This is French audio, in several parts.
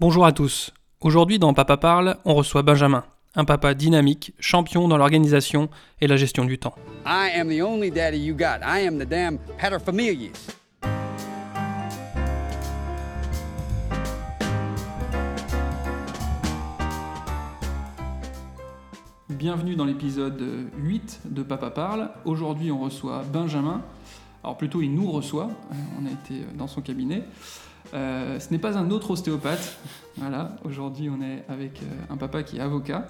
Bonjour à tous. Aujourd'hui dans Papa Parle, on reçoit Benjamin, un papa dynamique, champion dans l'organisation et la gestion du temps. I am the only daddy you got. I am the damn paterfamilias. Bienvenue dans l'épisode 8 de Papa Parle. Aujourd'hui on reçoit Benjamin. Alors plutôt il nous reçoit, Euh, on a été dans son cabinet. Euh, ce n'est pas un autre ostéopathe. Voilà, aujourd'hui on est avec euh, un papa qui est avocat.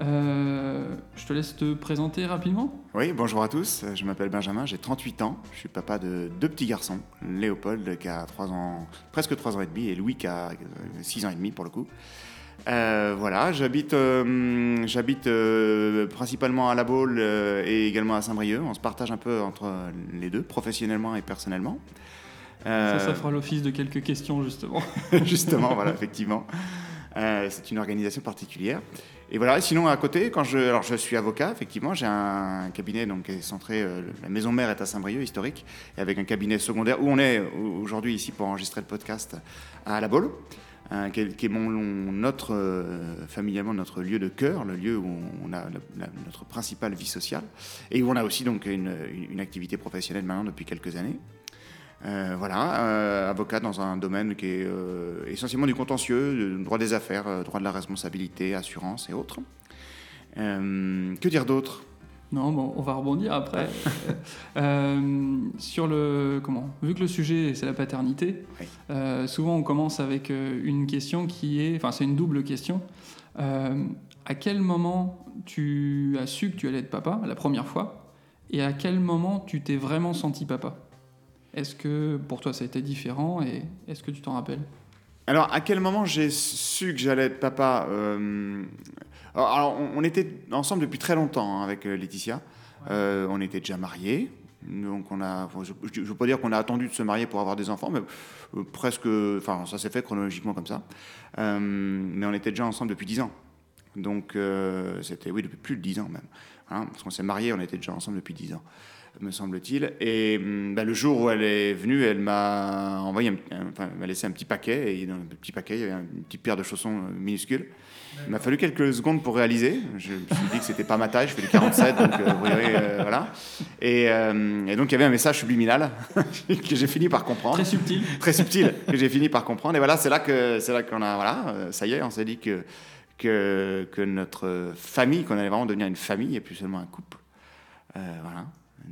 Euh, je te laisse te présenter rapidement. Oui, bonjour à tous, je m'appelle Benjamin, j'ai 38 ans, je suis papa de deux petits garçons, Léopold qui a 3 ans, presque 3 ans et demi et Louis qui a 6 ans et demi pour le coup. Voilà, j'habite principalement à La Baule et également à Saint-Brieuc, on se partage un peu entre les deux, professionnellement et personnellement. Euh, Ça, ça fera l'office de quelques questions justement. Justement, voilà, effectivement. Euh, c'est une organisation particulière. Et voilà, et sinon à côté, quand je, alors je suis avocat, effectivement, j'ai un cabinet donc qui est centré, euh, la maison mère est à Saint-Brieuc, historique, et avec un cabinet secondaire où on est aujourd'hui ici pour enregistrer le podcast à La Baule, qui est, qui est mon, notre, euh, familialement notre lieu de cœur, le lieu où on a la- la- notre principale vie sociale, et où on a aussi donc une, une- une activité professionnelle maintenant depuis quelques années. Euh, voilà, euh, avocat dans un domaine qui est euh, essentiellement du contentieux, droit des affaires, droit de la responsabilité, assurance et autres. Que dire d'autre? Non, bon, on va rebondir après. Euh, sur le comment? Vu que le sujet c'est la paternité, Oui. euh, souvent on commence avec une question qui est, enfin c'est une double question. Euh, à quel moment tu as su que tu allais être papa la première fois, et à quel moment tu t'es vraiment senti papa? Est-ce que pour toi ça a été différent et est-ce que tu t'en rappelles? Alors, à quel moment j'ai su que j'allais être papa euh, Alors, on, était ensemble depuis très longtemps hein, avec euh, Laetitia. Euh, on était déjà mariés. Donc, on a, je ne veux pas dire qu'on a attendu de se marier pour avoir des enfants, mais presque. Enfin, ça s'est fait chronologiquement comme ça. Euh, mais on était déjà ensemble depuis 10 ans. Donc, c'était, oui, depuis plus de 10 ans même. Hein, parce qu'on s'est mariés, on était déjà ensemble depuis 10 ans, me semble-t-il. Et hum, bah, le jour où elle est venue, elle m'a envoyé, un- enfin, m'a laissé un petit paquet. Et dans le petit paquet, il y avait une petite paire de chaussons euh, minuscules. Il m'a fallu quelques secondes pour réaliser. Je me suis dit que c'était pas ma taille, je fais du 47, donc euh, euh, voilà. Et, euh, et donc il y avait un message subliminal que j'ai fini par comprendre Très subtil. très subtil que j'ai fini par comprendre. Et voilà, c'est là que c'est là qu'on a voilà, euh, ça y est, on s'est dit que que que notre famille, qu'on allait vraiment devenir une famille et plus seulement un couple. Voilà.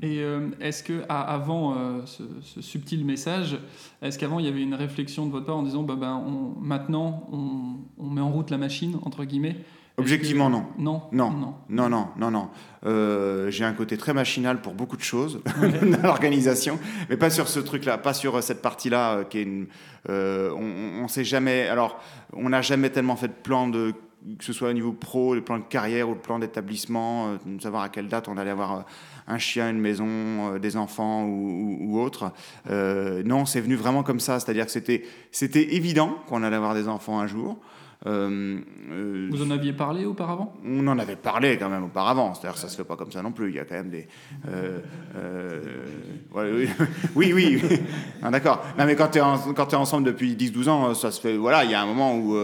Et euh, est-ce que avant euh, ce, ce subtil message, est-ce qu'avant il y avait une réflexion de votre part en disant bah ben on, maintenant on, on met en route la machine entre guillemets? Objectivement, que- non. Non. Non. Non. Non, non, non, non. Euh, j'ai un côté très machinal pour beaucoup de choses dans l'organisation, mais pas sur ce truc-là, pas sur cette partie-là qui est une. on, on sait jamais. Alors, on n'a jamais tellement fait de plan de que ce soit au niveau pro, le plan de carrière ou le plan d'établissement, de savoir à quelle date on allait avoir un chien, une maison, euh, des enfants ou, ou- ou autre. Euh, non, c'est venu vraiment comme ça, c'est-à-dire que c'était c'était évident qu'on allait avoir des enfants un jour. Euh, euh, Vous en aviez parlé auparavant? On en avait parlé quand même auparavant, c'est-à-dire que ça se fait pas comme ça non plus. Il y a quand même des. euh, ouais, oui, oui. Ah, D'accord. Non, mais quand tu es, quand t'es ensemble depuis 10-12 ans, ça se fait. Voilà, il y a un moment où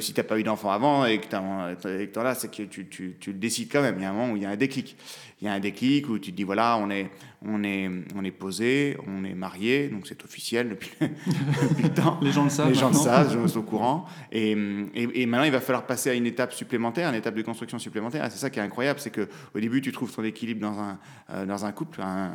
si tu n'as pas eu d'enfant avant et que tu en là, c'est que tu, tu, tu le décides quand même. Il y a un moment où il y a un déclic. Il y a un déclic où tu te dis voilà, on est, on est, on est posé, on est marié, donc c'est officiel depuis, depuis le temps. Les gens le savent. Les gens le savent, gens sont au courant. Et, et, et maintenant, il va falloir passer à une étape supplémentaire, une étape de construction supplémentaire. C'est ça qui est incroyable, c'est que au début, tu trouves ton équilibre dans un, euh, dans un couple, un,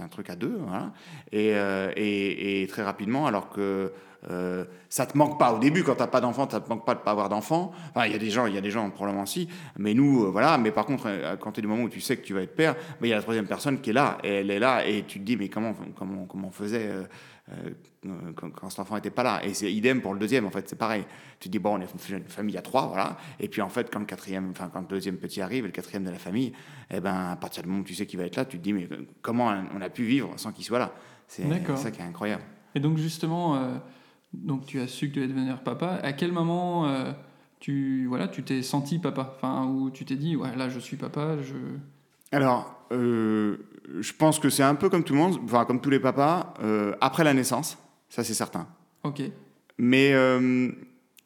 un- un truc à deux, voilà. Et, euh, et, et très rapidement, alors que euh, ça te manque pas au début quand t'as pas d'enfant, ça te manque pas de pas avoir d'enfant. Enfin, il y a des gens, il y a des gens probablement si, mais nous, euh, voilà. Mais par contre, euh, quand tu es du moment où tu sais que tu vas être père, mais il y a la troisième personne qui est là, et elle est là, et tu te dis mais comment, comment, comment on faisait euh, euh, quand, quand cet enfant n'était pas là? Et c'est idem pour le deuxième, en fait, c'est pareil. Tu te dis, bon, on est une famille à trois, voilà. Et puis, en fait, quand le, quatrième, enfin, quand le deuxième petit arrive et le quatrième de la famille, eh ben, à partir du moment où tu sais qu'il va être là, tu te dis, mais comment on a pu vivre sans qu'il soit là? C'est ça qui est incroyable. Et donc justement, euh, donc tu as su que tu allais devenir papa. À quel moment euh, tu voilà, tu t'es senti papa? Enfin, où tu t'es dit ouais là je suis papa, je Alors, euh, je pense que c'est un peu comme tout le monde, enfin, comme tous les papas, euh, après la naissance, ça c'est certain. ok. Mais le,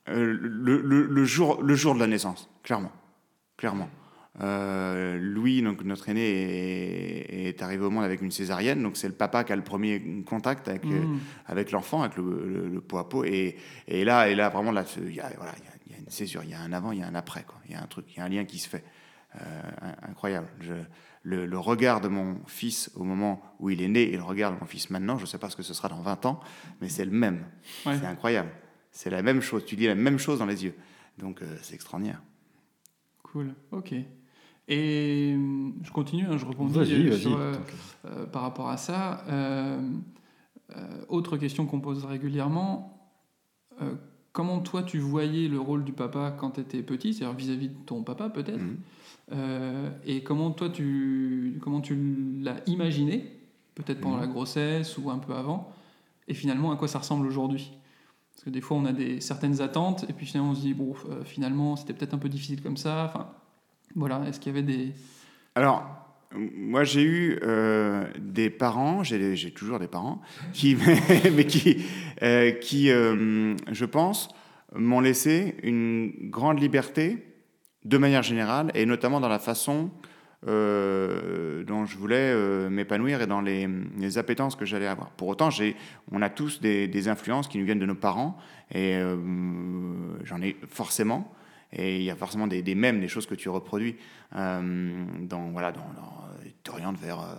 le- le jour, le jour de la naissance, clairement. Clairement. Euh, Louis, donc notre aîné, est, est arrivé au monde avec une césarienne, donc c'est le papa qui a le premier contact avec, euh, Mm. avec l'enfant, avec le, le, le pot à pot. Et, et là, et là, vraiment, là, il y a, voilà, il y a- y a une césure, il y a un avant, il y a un après. Il y a un truc, il y a un lien qui se fait. Euh, in- incroyable. Je- le, le regard de mon fils au moment où il est né et le regard de mon fils maintenant, je ne sais pas ce que ce sera dans 20 ans, mais c'est le même. Ouais. C'est incroyable. C'est la même chose. Tu dis la même chose dans les yeux. Donc, c'est extraordinaire. Cool, ok. Et hum, je continue, hein, je rebondis euh, sur, euh, euh, par rapport à ça. Autre question qu'on pose régulièrement, comment toi tu voyais le rôle du papa quand tu étais petit, c'est-à-dire vis-à-vis de ton papa peut-être. Euh, et comment toi tu, comment tu l'as imaginé, peut-être pendant la grossesse ou un peu avant, et finalement à quoi ça ressemble aujourd'hui? Parce que des fois on a des, certaines attentes, et puis finalement on se dit, bon, euh, finalement c'était peut-être un peu difficile comme ça, enfin voilà, est-ce qu'il y avait des... Alors, moi, j'ai eu euh, des parents, j'ai toujours des parents, qui, mais qui, euh, qui euh, je pense, m'ont laissé une grande liberté de manière générale, et notamment dans la façon dont je voulais m'épanouir et dans les, les appétences que j'allais avoir. Pour autant, on a tous des, influences qui nous viennent de nos parents, et j'en ai forcément. Et il y a forcément des, des mèmes, des choses que tu reproduis euh, dans, voilà, dans, dans- t'orientes vers, euh,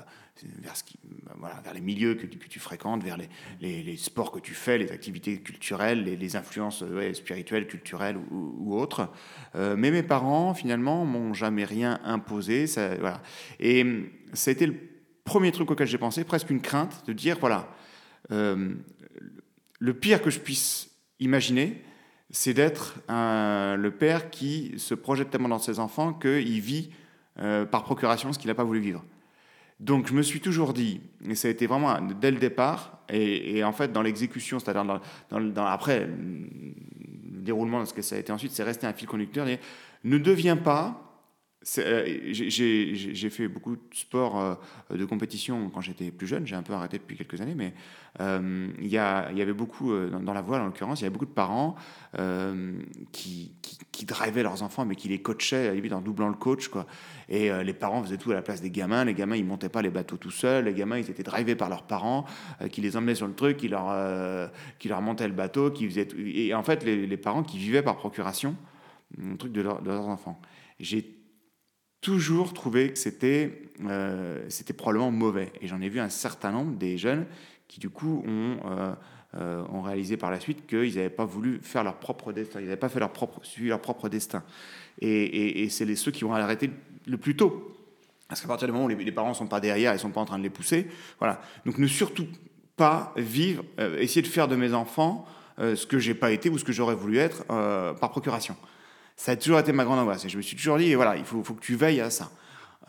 vers, ce qui, bah, voilà, vers les milieux que, tu- que tu fréquentes, vers les, les, sports que tu fais, les activités culturelles, les, influences euh, spirituelles, culturelles ou, autres. Euh, mais mes parents, finalement, m'ont jamais rien imposé. Ça, voilà. Et hum, a été le premier truc auquel j'ai pensé, presque une crainte de dire, voilà, euh, le pire que je puisse imaginer, c'est d'être un- le père qui se projette tellement dans ses enfants qu'il vit euh, par procuration ce qu'il n'a pas voulu vivre. Donc je me suis toujours dit, et ça a été vraiment dès le départ, et, en fait dans l'exécution, c'est-à-dire dans, après le déroulement de ce que ça a été ensuite, c'est resté un fil conducteur, ne deviens pas... euh, j'ai- fait beaucoup de sport euh, de compétition quand j'étais plus jeune, j'ai un peu arrêté depuis quelques années, mais euh, il y, y avait beaucoup, dans, la voile en l'occurrence, il y avait beaucoup de parents qui, qui, qui drivaient leurs enfants, mais qui les coachaient, limite en doublant le coach. Quoi. Et les parents faisaient tout à la place des gamins. Les gamins, ils montaient pas les bateaux tout seuls. Les gamins, ils étaient drivés par leurs parents, qui les emmenaient sur le truc, qui leur, qui leur montaient le bateau. Qui faisaient tout- Et en fait, les, parents qui vivaient par procuration, un truc de, de leurs enfants. J'ai toujours trouvé que c'était euh, c'était probablement mauvais. Et j'en ai vu un certain nombre des jeunes qui, du coup, ont, euh, euh, ont réalisé par la suite qu'ils n'avaient pas voulu faire leur propre destin, ils n'avaient pas fait leur propre, suivi leur propre destin. Et, et- c'est les, ceux qui vont arrêter le plus tôt. Parce qu'à partir du moment où les, parents ne sont pas derrière, ils ne sont pas en train de les pousser. Voilà. Donc ne surtout pas vivre, essayer de faire de mes enfants ce que j'ai pas été ou ce que j'aurais voulu être par procuration. Ça a toujours été ma grande angoisse. Et je me suis toujours dit, voilà, il faut, faut que tu veilles à ça.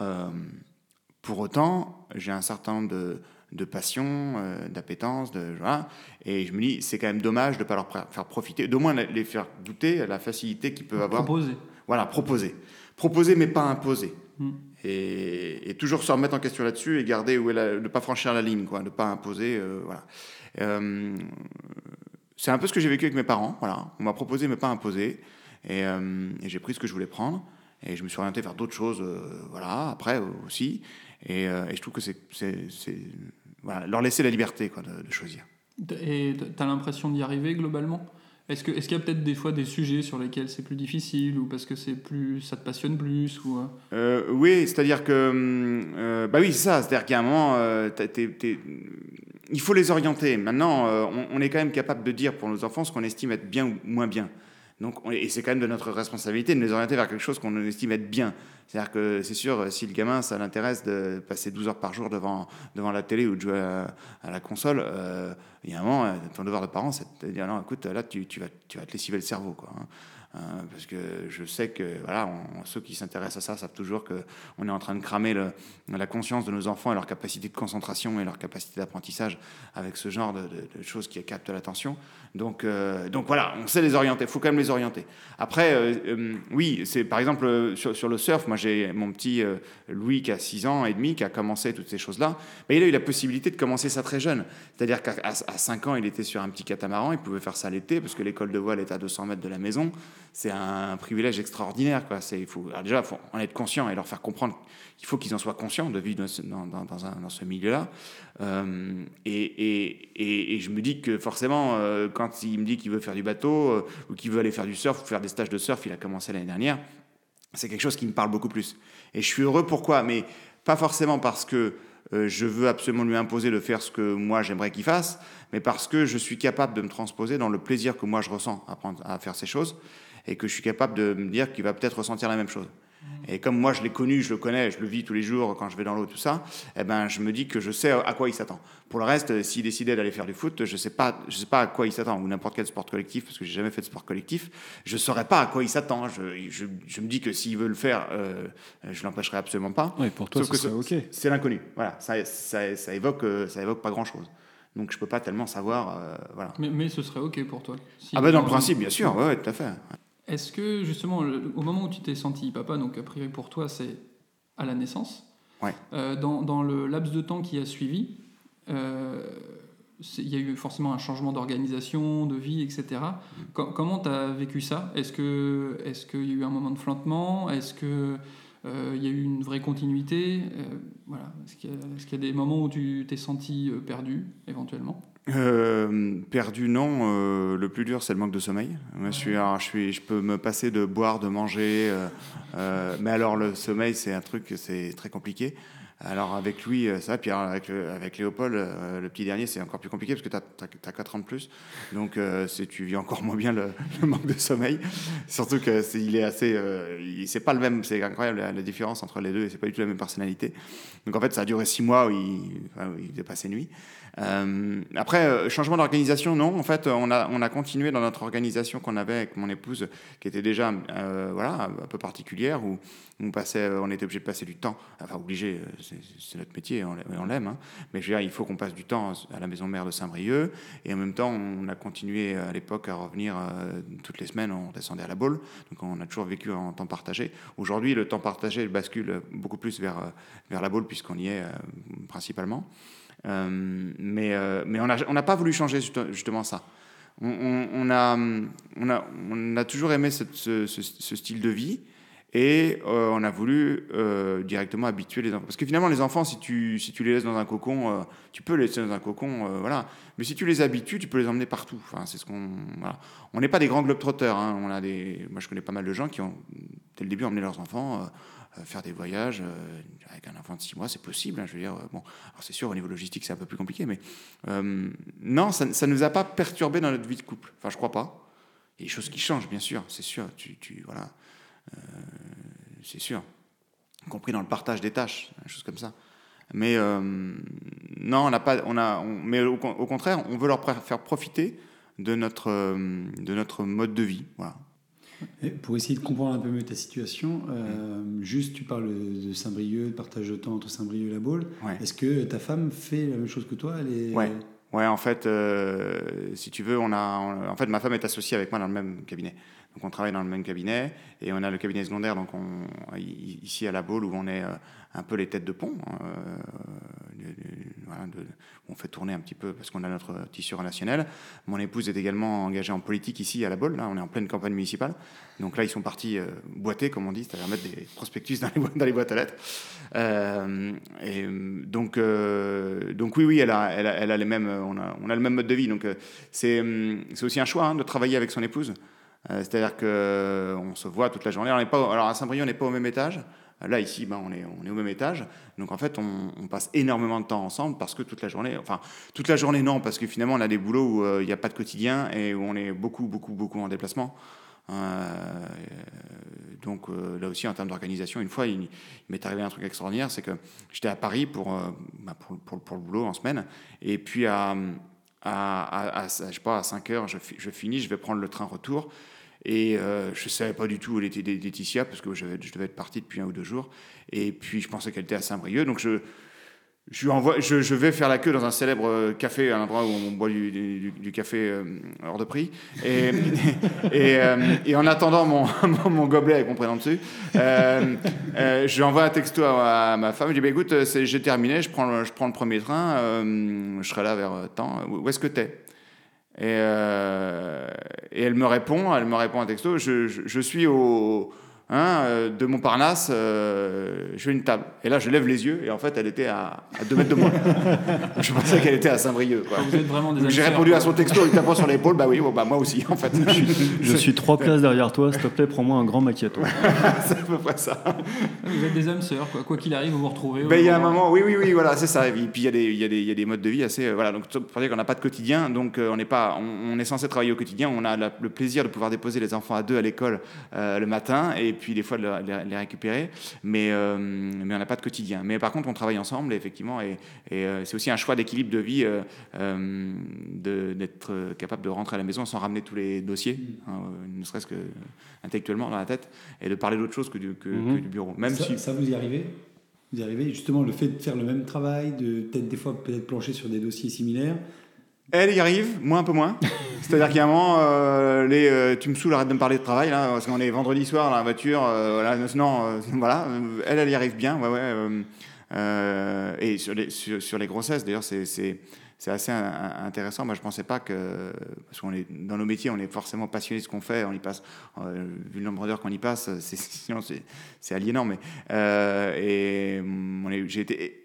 Euh, pour autant, j'ai un certain nombre de, de passions, euh, d'appétences, de, voilà, et je me dis, c'est quand même dommage de ne pas leur faire profiter, d'au moins les faire goûter à la facilité qu'ils peuvent avoir. Proposé. Voilà, proposer. Proposer, mais pas imposer. Mm. Et, et toujours se remettre en question là-dessus et garder où est la, ne pas franchir la ligne, quoi, ne pas imposer. euh, voilà. Euh, c'est un peu ce que j'ai vécu avec mes parents. Voilà. On m'a proposé, mais pas imposé. Et, euh, et j'ai pris ce que je voulais prendre. Et je me suis orienté vers d'autres choses, euh, voilà, après euh, aussi. Et, et je trouve que c'est. Voilà, leur laisser la liberté quoi, de, de choisir. Et tu as l'impression d'y arriver globalement? Est-ce que- est-ce qu'il y a peut-être des fois des sujets sur lesquels c'est plus difficile ou parce que c'est plus, ça te passionne plus ou, euh, oui, c'est-à-dire que. hum, euh, bah oui, c'est ça. C'est-à-dire qu'à un moment, euh, il faut les orienter. Maintenant, on, on est quand même capable de dire pour nos enfants ce qu'on estime être bien ou moins bien. Donc, on- et c'est quand même de notre responsabilité de les orienter vers quelque chose qu'on estime être bien. C'est-à-dire que c'est sûr, si le gamin, ça l'intéresse de passer 12 heures par jour devant, devant la télé ou de jouer à, la console, euh, il y a un moment, euh, ton devoir de parent, c'est de dire non, écoute, là, tu, tu vas, tu vas te lessiver le cerveau. Quoi, hein. Euh, parce que je sais que voilà, ceux qui s'intéressent à ça savent toujours qu'on est en train de cramer la conscience de nos enfants et leur capacité de concentration et leur capacité d'apprentissage avec ce genre de, choses qui captent l'attention. Donc, euh, donc voilà, on sait les orienter, il faut quand même les orienter. Après, euh, euh, oui, c'est par exemple sur, sur le surf, moi j'ai mon petit Louis qui a 6 ans et demi qui a commencé toutes ces choses-là, mais il a eu la possibilité de commencer ça très jeune. C'est-à-dire qu'à à 5 ans, il était sur un petit catamaran, il pouvait faire ça l'été parce que l'école de voile est à 200 mètres de la maison. C'est un privilège extraordinaire. Quoi. Il faut, déjà, il faut en être conscient et leur faire comprendre qu'il faut qu'ils en soient conscients de vivre dans ce, dans, dans- ce milieu-là. Euh, et, et- et- je me dis que forcément, euh, quand il me dit qu'il veut faire du bateau euh, ou qu'il veut aller faire du surf ou faire des stages de surf, il a commencé l'année dernière, c'est quelque chose qui me parle beaucoup plus. Et je suis heureux pourquoi? Mais pas forcément parce que je veux absolument lui imposer de faire ce que moi j'aimerais qu'il fasse, mais parce que je suis capable de me transposer dans le plaisir que moi je ressens à, prendre- à faire ces choses et que je suis capable de me dire qu'il va peut-être ressentir la même chose. Et comme moi je l'ai connu, je le connais, je le vis tous les jours quand je vais dans l'eau, tout ça, eh ben, je me dis que je sais à quoi il s'attend. Pour le reste, s'il décidait d'aller faire du foot, je sais pas, je sais pas à quoi il s'attend, ou n'importe quel sport collectif, parce que j'ai jamais fait de sport collectif, je saurais pas à quoi il s'attend. Je, je, je me dis que s'il veut le faire, euh, je l'empêcherai absolument pas. Ouais, pour toi, Sauf ça que serait ce- ok. C'est l'inconnu. Voilà, ça, ça, ça évoque, euh, ça évoque pas grand-chose. Donc je peux pas tellement savoir, euh, voilà. Mais, mais ce serait OK pour toi. Si- Ah bah dans le principe, bien sûr, ouais, ouais, tout à fait. Est-ce que justement, au moment où tu t'es senti papa, donc a priori pour toi c'est à la naissance, Ouais. euh, dans, dans le laps de temps qui a suivi, euh, il y a eu forcément un changement d'organisation, de vie, etc. Co- comment tu as vécu ça? Est-ce qu'il y a eu un moment de flottement? Est-ce que euh, il y a eu une vraie continuité? Voilà. Est-ce qu'il y, a- y des moments où tu t'es senti perdu, éventuellement? Euh, perdu, non. euh, le plus dur, c'est le manque de sommeil. Je, je, peux me passer de boire, de manger. euh, mais alors, le sommeil, c'est un truc, c'est très compliqué. Alors, avec lui, ça, puis avec, avec Léopold, le petit dernier, c'est encore plus compliqué parce que tu as, 4 ans de plus. Donc, tu vis encore moins bien le, manque de sommeil. Surtout que c'est, il est assez. c'est pas le même. C'est incroyable la, différence entre les deux et c'est pas du tout la même personnalité. Donc, en fait, ça a duré 6 mois où il, enfin, où il nuits. Euh, après, euh, changement d'organisation, non. En fait, on a, on a continué dans notre organisation qu'on avait avec mon épouse, qui était déjà euh, voilà, un peu particulière, où on, passait, on était obligé de passer du temps. Enfin, obligé, euh, c'est notre métier, on, l'a- on l'aime. hein. Mais je veux dire, il faut qu'on passe du temps à la maison mère de Saint-Brieuc. Et en même temps, on a continué à l'époque à revenir euh, toutes les semaines, on descendait à la Baule. Donc, on a toujours vécu en temps partagé. Aujourd'hui, le temps partagé bascule beaucoup plus vers, euh, vers la Baule, puisqu'on y est euh, principalement. Euh, mais, euh, mais on n'a pas voulu changer juste- justement ça. On, a, on, a, on a toujours aimé ce, style de vie et euh, on a voulu directement habituer les enfants. Parce que finalement, les enfants, si tu, si tu les laisses dans un cocon, tu peux les laisser dans un cocon, voilà. Mais si tu les habitues, tu peux les emmener partout. Enfin, c'est ce qu'on. On n'est pas des grands globetrotters. Hein. On a des. Moi, je connais pas mal de gens qui ont dès le début emmené leurs enfants. Euh, faire des voyages euh, avec un enfant de 6 mois, c'est possible. hein, je veux dire, euh, bon, c'est sûr, au niveau logistique, c'est un peu plus compliqué, mais non, ça ne nous a pas perturbé dans notre vie de couple. Enfin, je crois pas. Il y a des choses qui changent, bien sûr, c'est sûr. Tu, tu, voilà, c'est sûr. Y compris dans le partage des tâches, des choses comme ça. Mais non, on n'a pas, on a, mais au, con- au contraire, on veut leur faire profiter de notre, de notre mode de vie. Voilà. Et pour essayer de comprendre un peu mieux ta situation, euh, juste tu parles de Saint-Brieuc, de partage de temps entre Saint-Brieuc et la Baule. Ouais. Est-ce que ta femme fait la même chose que toi? Elle est... Ouais. Ouais, en fait, euh, si tu veux, on a, en fait, ma femme est associée avec moi dans le même cabinet. Donc, on travaille dans le même cabinet et on a le cabinet secondaire, donc on, ici à la Baule, où on est euh, un peu les têtes de pont. hein, euh, on fait tourner un petit peu parce qu'on a notre tissu relationnel. Mon épouse est également engagée en politique ici à la Baule. Là, on est en pleine campagne municipale. Donc là, ils sont partis euh, boiter, comme on dit, c'est-à-dire mettre des prospectus dans les, boîtes- à lettres. Euh, donc, oui, oui, elle a, on a, le même mode de vie. Donc c'est, hum, c'est aussi un choix hein, de travailler avec son épouse. Euh, c'est-à-dire que euh, se voit toute la journée. Alors, à Saint-Brieuc, on n'est pas au même étage. Là, ici, ben, on, est, au même étage. Donc, en fait, on, passe énormément de temps ensemble parce que toute la journée, enfin, toute la journée, non, parce que finalement, on a des boulots où euh, il n'y a pas de quotidien et où on est beaucoup, beaucoup, beaucoup en déplacement. Donc, là aussi, en termes d'organisation, une fois, il, m'est arrivé un truc extraordinaire c'est que j'étais à Paris pour, pour le boulot en semaine. Et puis, à, à, à, sais pas, à 5 heures, je finis, je vais prendre le train retour. Et euh, je ne savais pas du tout où elle était Laetitia, parce que je, je devais être parti depuis un ou deux jours. Et puis je pensais qu'elle était à Saint-Brieuc. Donc je, je, je, je, vais faire la queue dans un célèbre euh, café, à l'endroit où on boit du, café euh, hors de prix. Et, en attendant mon, mon, gobelet avec mon prénom dessus, euh, euh, je envoie un texto à, ma femme. Je dis bah, écoute, j'ai terminé, je prends, je prends le premier train, je serai là vers temps. Où est-ce que t'es? Et, et elle me répond, elle me répond un texto. Je, je, je suis au Hein, euh, de Montparnasse, euh, je fais une table. Et là, je lève les yeux, et en fait, elle était à, à 2 mètres de moi. je pensais qu'elle était à Saint-Brieuc. Vous êtes vraiment des J'ai répondu à son texto, il tapant sur l'épaule, bah oui, bon, bah moi aussi, en fait. Je suis, je suis trois places derrière toi, s'il te plaît, prends-moi un grand macchiato. c'est à peu près ça. Vous êtes des âmes sœurs, quoi. Quoi qu'il arrive, vous vous retrouvez. Ben, il y a un moment, oui, oui, oui, voilà, c'est ça. Et puis, il y, a des, il, y a des, il y a des modes de vie assez. Euh, voilà, donc, pour dire qu'on n'a pas de quotidien, donc on, n'est pas, on, on, est censé travailler au quotidien, on a la, le plaisir de pouvoir déposer les enfants à deux à l'école euh, le matin, et puis des fois, de les, les récupérer, mais, euh, mais on n'a pas de quotidien. Mais par contre, on travaille ensemble, effectivement, et, et euh, c'est aussi un choix d'équilibre de vie euh, d'être capable de rentrer à la maison sans ramener tous les dossiers, hein, ne serait-ce que intellectuellement dans la tête, et de parler d'autre chose que du, que, mm -hmm. que du bureau. Même ça, si... ça vous y arrivez vous y arrivez? Justement le fait de faire le même travail, de peut-être des fois peut-être plancher sur des dossiers similaires, elle y arrive, moi un peu moins. C'est-à-dire qu'il y a un moment, euh, les, euh, tu me saoules, arrête de me parler de travail, là, parce qu'on est vendredi soir dans la voiture, euh, voilà, non, voilà, elle, elle y arrive bien, ouais, ouais. et sur les, sur, sur les grossesses, d'ailleurs, c'est, assez intéressant. Moi, je pensais pas que, parce qu'on est dans nos métiers, on est forcément passionné de ce qu'on fait, on y passe, vu le nombre d'heures qu'on y passe, c'est, sinon c'est, aliénant, mais, et j'ai été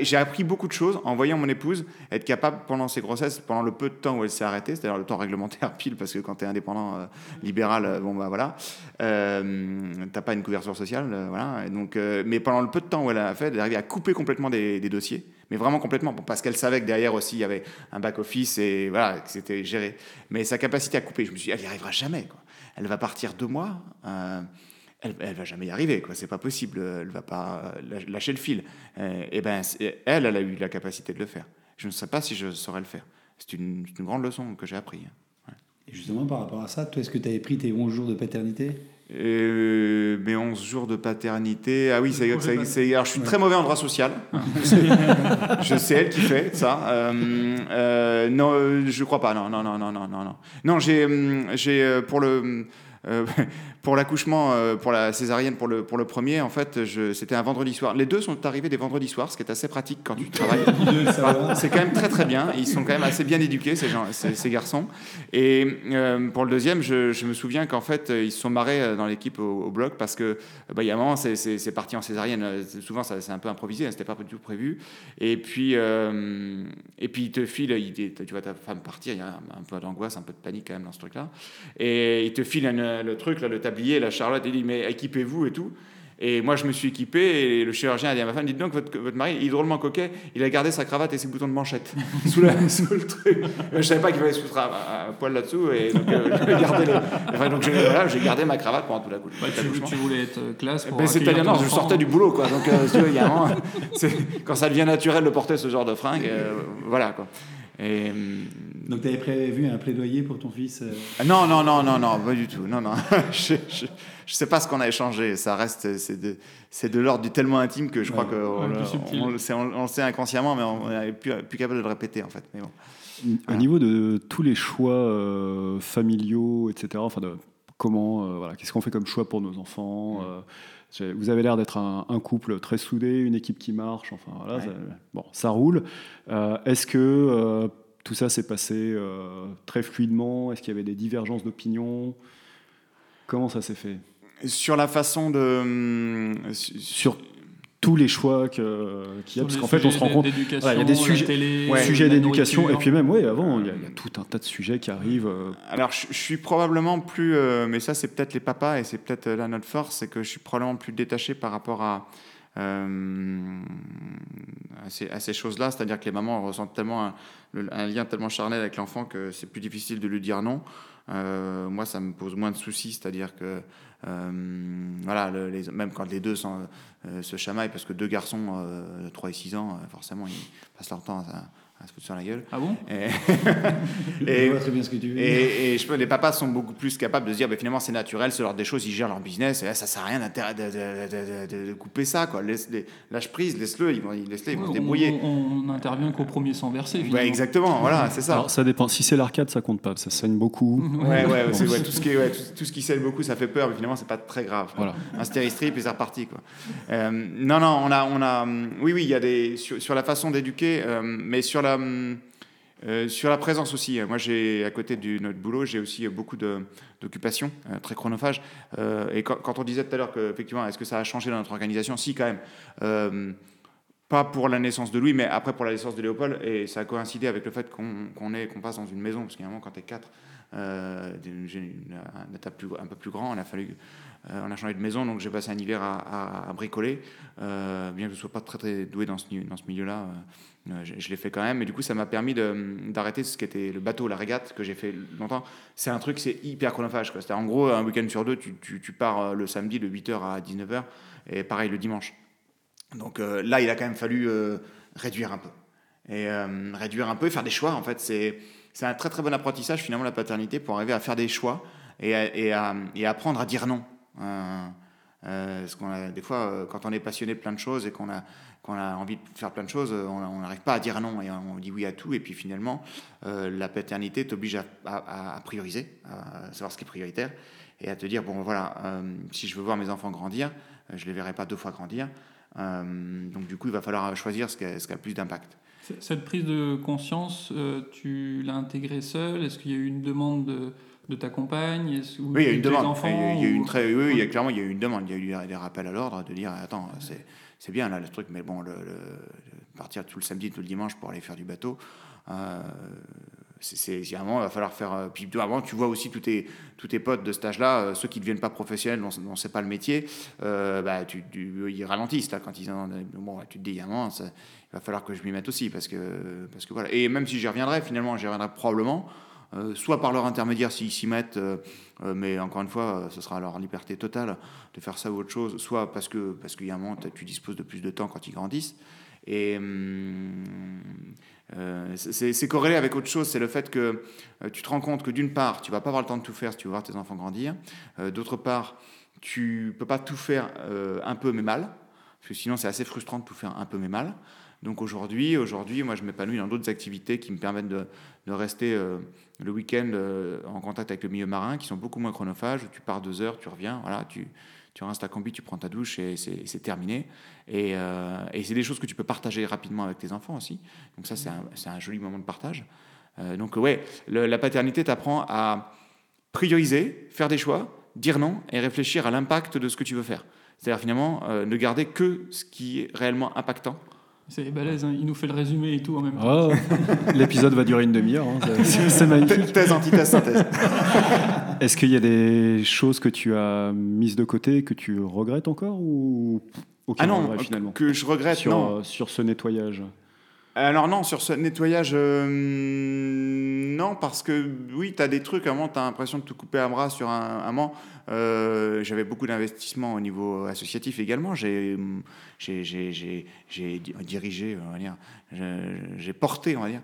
j'ai appris beaucoup de choses en voyant mon épouse être capable pendant ses grossesses, pendant le peu de temps où elle s'est arrêtée, c'est-à-dire le temps réglementaire pile, parce que quand tu es indépendant euh, libéral, euh, bon bah voilà, euh, t'as pas une couverture sociale, euh, voilà. Et donc, mais pendant le peu de temps où elle a fait, d'arriver à couper complètement des, dossiers, mais vraiment complètement, parce qu'elle savait que derrière aussi il y avait un back office et voilà, que c'était géré. Mais sa capacité à couper, je me suis dit, elle n'y arrivera jamais, quoi. Elle va partir deux mois elle, elle va jamais y arriver, quoi. C'est pas possible. Elle va pas lâcher le fil. Euh, et ben, elle, elle a eu la capacité de le faire. Je ne sais pas si je saurais le faire. C'est une, une, grande leçon que j'ai appris. Ouais. Et justement, par rapport à ça, toi, est-ce que tu avais pris tes 11 jours de paternité? Euh, mes 11 jours de paternité. Ah oui, c'est, alors je suis très mauvais en droit social. je sais elle qui fait ça. Euh, euh, non, je crois pas. Non, non, non, non, non, non. Non, j'ai, j'ai pour le euh, pour l'accouchement, euh, pour la césarienne, pour le, pour le premier, en fait, c'était un vendredi soir. Les deux sont arrivés des vendredis soirs, ce qui est assez pratique quand tu travailles. c'est quand même très très bien. Ils sont quand même assez bien éduqués, ces, gens, ces, ces garçons. Et euh, pour le deuxième, je, je me souviens qu'en fait, ils se sont marrés dans l'équipe au, au, bloc parce que, bah, il y a un moment, c'est parti en césarienne. Souvent, c'est un peu improvisé, c'était pas du tout prévu. Et puis, et puis, il te file, il, tu vois ta femme partir, il y a un, un peu d'angoisse, un peu de panique quand même dans ce truc-là. Et il te file une, le truc, là, le tablier, la Charlotte, il dit, mais équipez-vous et tout. Et moi, je me suis équipé et le chirurgien a dit à ma femme, dites donc, votre, votre mari, il est drôlement coquet, il a gardé sa cravate et ses boutons de manchette sous, la, sous, le truc. Je savais pas qu'il fallait se foutre un, un, poil là-dessous et donc euh, j'ai gardé, enfin, voilà, gardé ma cravate pendant tout la couche. Bah, tu, tu, voulais être classe pour ben, C'est-à-dire, non, je sortais du boulot, quoi. Donc, euh, quand ça devient naturel de porter ce genre de fringues, euh, voilà, quoi. Et, Donc tu avais prévu un plaidoyer pour ton fils euh... Non, non, non, non, non, pas du tout. Non, non. je, je, je sais pas ce qu'on a échangé. Ça reste, c'est de, c'est de l'ordre du tellement intime que je ouais, crois qu'on ouais, on, on, on, le sait inconsciemment, mais on n'est plus, plus capable de le répéter en fait. Mais bon. Au niveau de tous les choix euh, familiaux, etc. Enfin, de comment, euh, voilà, qu'est-ce qu'on fait comme choix pour nos enfants mmh. Vous avez l'air d'être un, un, couple très soudé, une équipe qui marche. Enfin, voilà, ouais. ça, bon, ça roule. Euh, Est-ce que euh, tout ça s'est passé euh, très fluidement? Est-ce qu'il y avait des divergences d'opinion? Comment ça s'est fait? Sur la façon de. Hum, sur tous les choix qu'il qu y a, parce qu'en fait, on se rend compte, voilà, il y a des sujets, ouais, sujets d'éducation, et puis même, oui, avant, il y, a, il y, a tout un tas de sujets qui arrivent. Euh... Alors, je, je, suis probablement plus, euh, mais ça, c'est peut-être les papas, et c'est peut-être là notre force, c'est que je suis probablement plus détaché par rapport à, euh, à ces, à ces choses-là, c'est-à-dire que les mamans ressentent tellement un, un lien tellement charnel avec l'enfant que c'est plus difficile de lui dire non. Euh, moi, ça me pose moins de soucis, c'est-à-dire que euh, voilà, le, les, même quand les deux sont, euh, se chamaillent, parce que deux garçons, euh, 3 et 6 ans, euh, forcément, ils passent leur temps à, à se foutre sur la gueule. Ah bon? Et, Je vois très bien ce que tu veux et, et je peux, les papas sont beaucoup plus capables de se dire, bah, finalement, c'est naturel, c'est l'ordre des choses, ils gèrent leur business, et là, ça sert à rien de, de- de- de- de couper ça, quoi. Laisse, les- lâche prise, laisse-le, ils vont, ils- vont se on, débrouiller. on, on intervient qu'au premier sans verser, finalement. Ouais, exactement, voilà, c'est ça. Alors ça dépend. Si c'est l'arcade, ça compte pas. Ça saigne beaucoup. Ouais, ouais, tout, ce qui est, ouais, tout, tout ce qui scelle beaucoup, ça fait peur, mais finalement, c'est pas très grave. Voilà. Un stéréostrip et c'est reparti, quoi. Euh, non, non, on a, on a, oui, oui, il y a des sur, sur la façon d'éduquer, euh, mais sur la, hum, euh, sur la présence aussi. Moi, j'ai à côté de notre boulot, j'ai aussi beaucoup d'occupations euh, très chronophages. Euh, et quand, on disait tout à l'heure que effectivement, est-ce que ça a changé dans notre organisation? Si, quand même. Euh, pas pour la naissance de Louis, mais après pour la naissance de Léopold, et ça a coïncidé avec le fait qu'on est, qu'on passe dans une maison, parce qu'à un moment, quand tu es quatre, euh, j'ai une- un état plus, un peu plus grand, on a fallu, euh, on a changé de maison, donc j'ai passé un hiver à, à- bricoler, euh, bien que je ne sois pas très très doué dans ce, dans ce milieu-là, euh, euh, je, je l'ai fait quand même, et du coup ça m'a permis d'arrêter ce qui était le bateau, la régate, que j'ai fait longtemps. C'est un truc, c'est hyper chronophage. C'est-à-dire, en gros, un week-end sur deux, tu, tu- pars euh, le samedi de 8h à 19h, et pareil le dimanche. Donc euh, là, il a quand même fallu euh, réduire un peu. Et euh, réduire un peu, faire des choix, en fait, c'est un très très bon apprentissage finalement la paternité pour arriver à faire des choix et et à, et apprendre à dire non. Euh, euh, parce qu'on a des fois, euh, quand on est passionné de plein de choses et qu'on a, qu'on a envie de faire plein de choses, on on n'arrive pas à dire non et on dit oui à tout. Et puis finalement, euh, la paternité t'oblige à, à- à prioriser, à savoir ce qui est prioritaire et à te dire bon voilà, euh, si je veux voir mes enfants grandir, euh, je les verrai pas deux fois grandir. Euh, donc du coup, il va falloir choisir ce qui a, ce qui a le plus d'impact. Cette prise de conscience, tu l'as intégrée seule? Est-ce qu'il y a eu une demande de, de ta compagne? Oui, il y a une demande. enfants, il, y a, il y a eu ou- une très, oui, oui, il y a clairement il y a eu une demande. Il y a eu des rappels à l'ordre de dire attends, c'est, c'est bien là le truc, mais bon, le, partir tout le samedi, tout le dimanche pour aller faire du bateau. euh, c'est, il va falloir faire. euh, Puis avant, tu vois aussi tous tes, tous tes potes de cet âge-là, euh, ceux qui ne deviennent pas professionnels, dont, dont c'est pas le métier, euh, bah, tu, tu- ils ralentissent là quand ils en, bon, tu te dis, il va falloir que je m'y mette aussi parce que, parce que voilà. Et même si j'y reviendrai, finalement, j'y reviendrai probablement. Euh, soit par leur intermédiaire s'ils s'y mettent, euh, euh, mais encore une fois, ce sera leur liberté totale de faire ça ou autre chose, soit parce que parce qu'il y a un moment, tu disposes de plus de temps quand ils grandissent. Et hum, c'est corrélé avec autre chose, c'est le fait que tu te rends compte que d'une part, tu vas pas avoir le temps de tout faire si tu veux voir tes enfants grandir. D'autre part, tu peux pas tout faire un peu mais mal, parce que sinon c'est assez frustrant de tout faire un peu mais mal. Donc aujourd'hui, aujourd'hui, moi je m'épanouis dans d'autres activités qui me permettent de, rester euh, le week-end euh, en contact avec le milieu marin, qui sont beaucoup moins chronophages. Tu pars deux heures, tu reviens, voilà, tu, tu ta combi, tu prends ta douche et c'est terminé. Et, euh, et c'est des choses que tu peux partager rapidement avec tes enfants aussi. Donc ça, c'est un, joli moment de partage. Donc ouais, la paternité t'apprend à prioriser, faire des choix, dire non et réfléchir à l'impact de ce que tu veux faire. C'est-à-dire finalement ne garder que ce qui est réellement impactant. C'est balèze, hein, il nous fait le résumé et tout en même temps. L'épisode va durer une demi-heure. hein, c'est- C'est magnifique. Thèse, antithèse, synthèse. Est-ce qu'il y a des choses que tu as mises de côté que tu regrettes encore ou aucun Ah non, regret, finalement que je regrette, sur, non. euh, sur ce nettoyage Alors non, sur ce nettoyage, euh, non, parce que oui, tu as des trucs, moment, tu as l'impression de tout couper à bras sur un, un moment. Euh, J'avais beaucoup d'investissements au niveau associatif également. J'ai j'ai- j'ai- j'ai- j'ai di- dirigé, on va dire, j'ai porté, on va dire,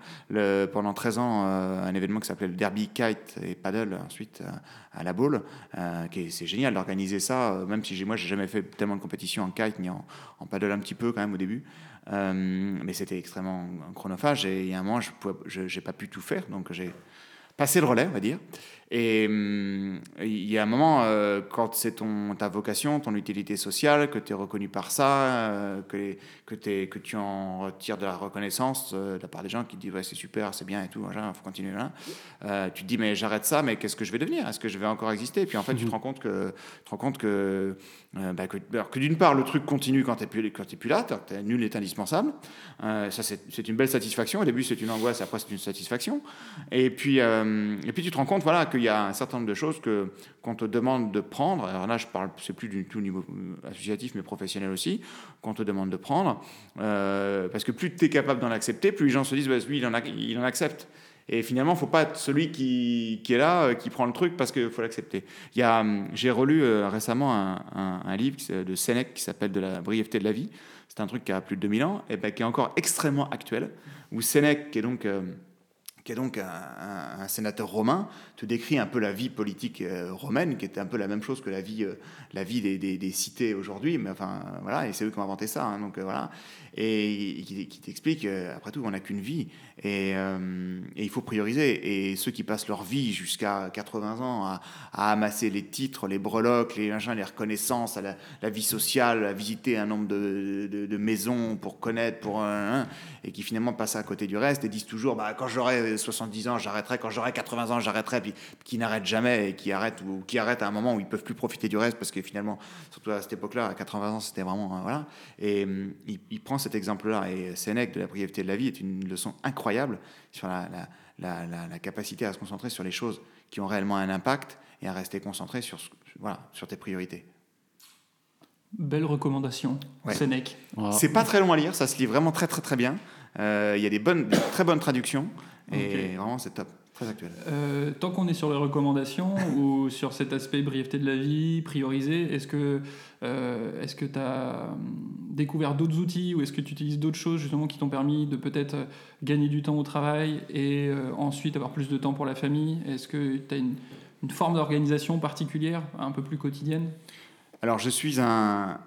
pendant 13 ans euh, un événement qui s'appelait le Derby Kite et Paddle, ensuite euh, à la Baule. Euh, C'est génial d'organiser ça, même si moi, j'ai jamais fait tellement de compétitions en kite ni en, en paddle un petit peu quand même au début. Euh, mais c'était extrêmement chronophage et il y a un moment, je n'ai pas pu tout faire, donc j'ai passé le relais, on va dire. Et hum, il y a un moment, euh, quand c'est ton, ta vocation, ton utilité sociale, que tu es reconnu par ça, euh, que, que, t'es- que tu en retires de la reconnaissance euh, de la part des gens qui te disent ouais, c'est super, c'est bien et tout, il faut continuer là. Euh, tu te dis mais j'arrête ça, mais qu'est-ce que je vais devenir? Est-ce que je vais encore exister? Et puis en fait, tu te rends compte que, tu te rends compte que, euh, bah, que, d'une part, le truc continue quand tu n'es plus, plus là, nul est indispensable. Euh, ça, c'est une belle satisfaction. Au début, c'est une angoisse, après, c'est une satisfaction. Et puis, euh, et puis, tu te rends compte voilà, qu'il y a un certain nombre de choses que qu'on te demande de prendre. Alors là, je parle, c'est plus du tout au niveau associatif, mais professionnel aussi, qu'on te demande de prendre. Parce que plus tu es capable d'en accepter, plus les gens se disent, en, a- il en accepte. Et finalement, il faut pas être celui qui, est là, euh, qui prend le truc parce qu'il faut l'accepter. Hum, j'ai relu euh, récemment un, livre de Sénèque qui s'appelle De la brièveté de la vie. C'est un truc qui a plus de 2000 ans et ben, qui est encore extrêmement actuel. Où Sénèque, qui est donc euh, qui est donc un, sénateur romain, te décrit un peu la vie politique romaine, qui était un peu la même chose que la vie, la vie des, cités aujourd'hui, mais enfin voilà, et c'est eux qui ont inventé ça, hein, donc voilà, et, qui, t'explique, euh, après tout, on n'a qu'une vie, et, euh, et il faut prioriser, et ceux qui passent leur vie jusqu'à 80 ans à, à amasser les titres, les breloques, les machins, les reconnaissances, la, vie sociale, à visiter un nombre de, de- maisons pour connaître, pour un, et qui finalement passent à côté du reste et disent toujours bah, quand j'aurai 70 ans, j'arrêterai, quand j'aurai 80 ans, j'arrêterai, puis qui n'arrêtent jamais et qui arrêtent, ou qui arrêtent à un moment où ils peuvent plus profiter du reste parce que finalement, surtout à cette époque-là, à 80 ans, c'était vraiment. euh, voilà. Et hum, il, il prend cet exemple-là, et Sénèque de la brièveté de la vie est une leçon incroyable sur la, la- la- la- la capacité à se concentrer sur les choses qui ont réellement un impact et à rester concentré sur, voilà, sur tes priorités. Belle recommandation, Ouais. Sénèque. Voilà. C'est pas très long à lire, ça se lit vraiment très très très bien. Euh, Il y a des bonnes, des très bonnes traductions et vraiment c'est top, très actuel. Euh, tant qu'on est sur les recommandations ou sur cet aspect brièveté de la vie, prioriser, est-ce que euh, est-ce que tu as découvert d'autres outils ou est-ce que tu utilises d'autres choses justement qui t'ont permis de peut-être euh, gagner du temps au travail et euh, ensuite avoir plus de temps pour la famille? Est-ce que tu as une, une forme d'organisation particulière, un peu plus quotidienne? Alors je suis un,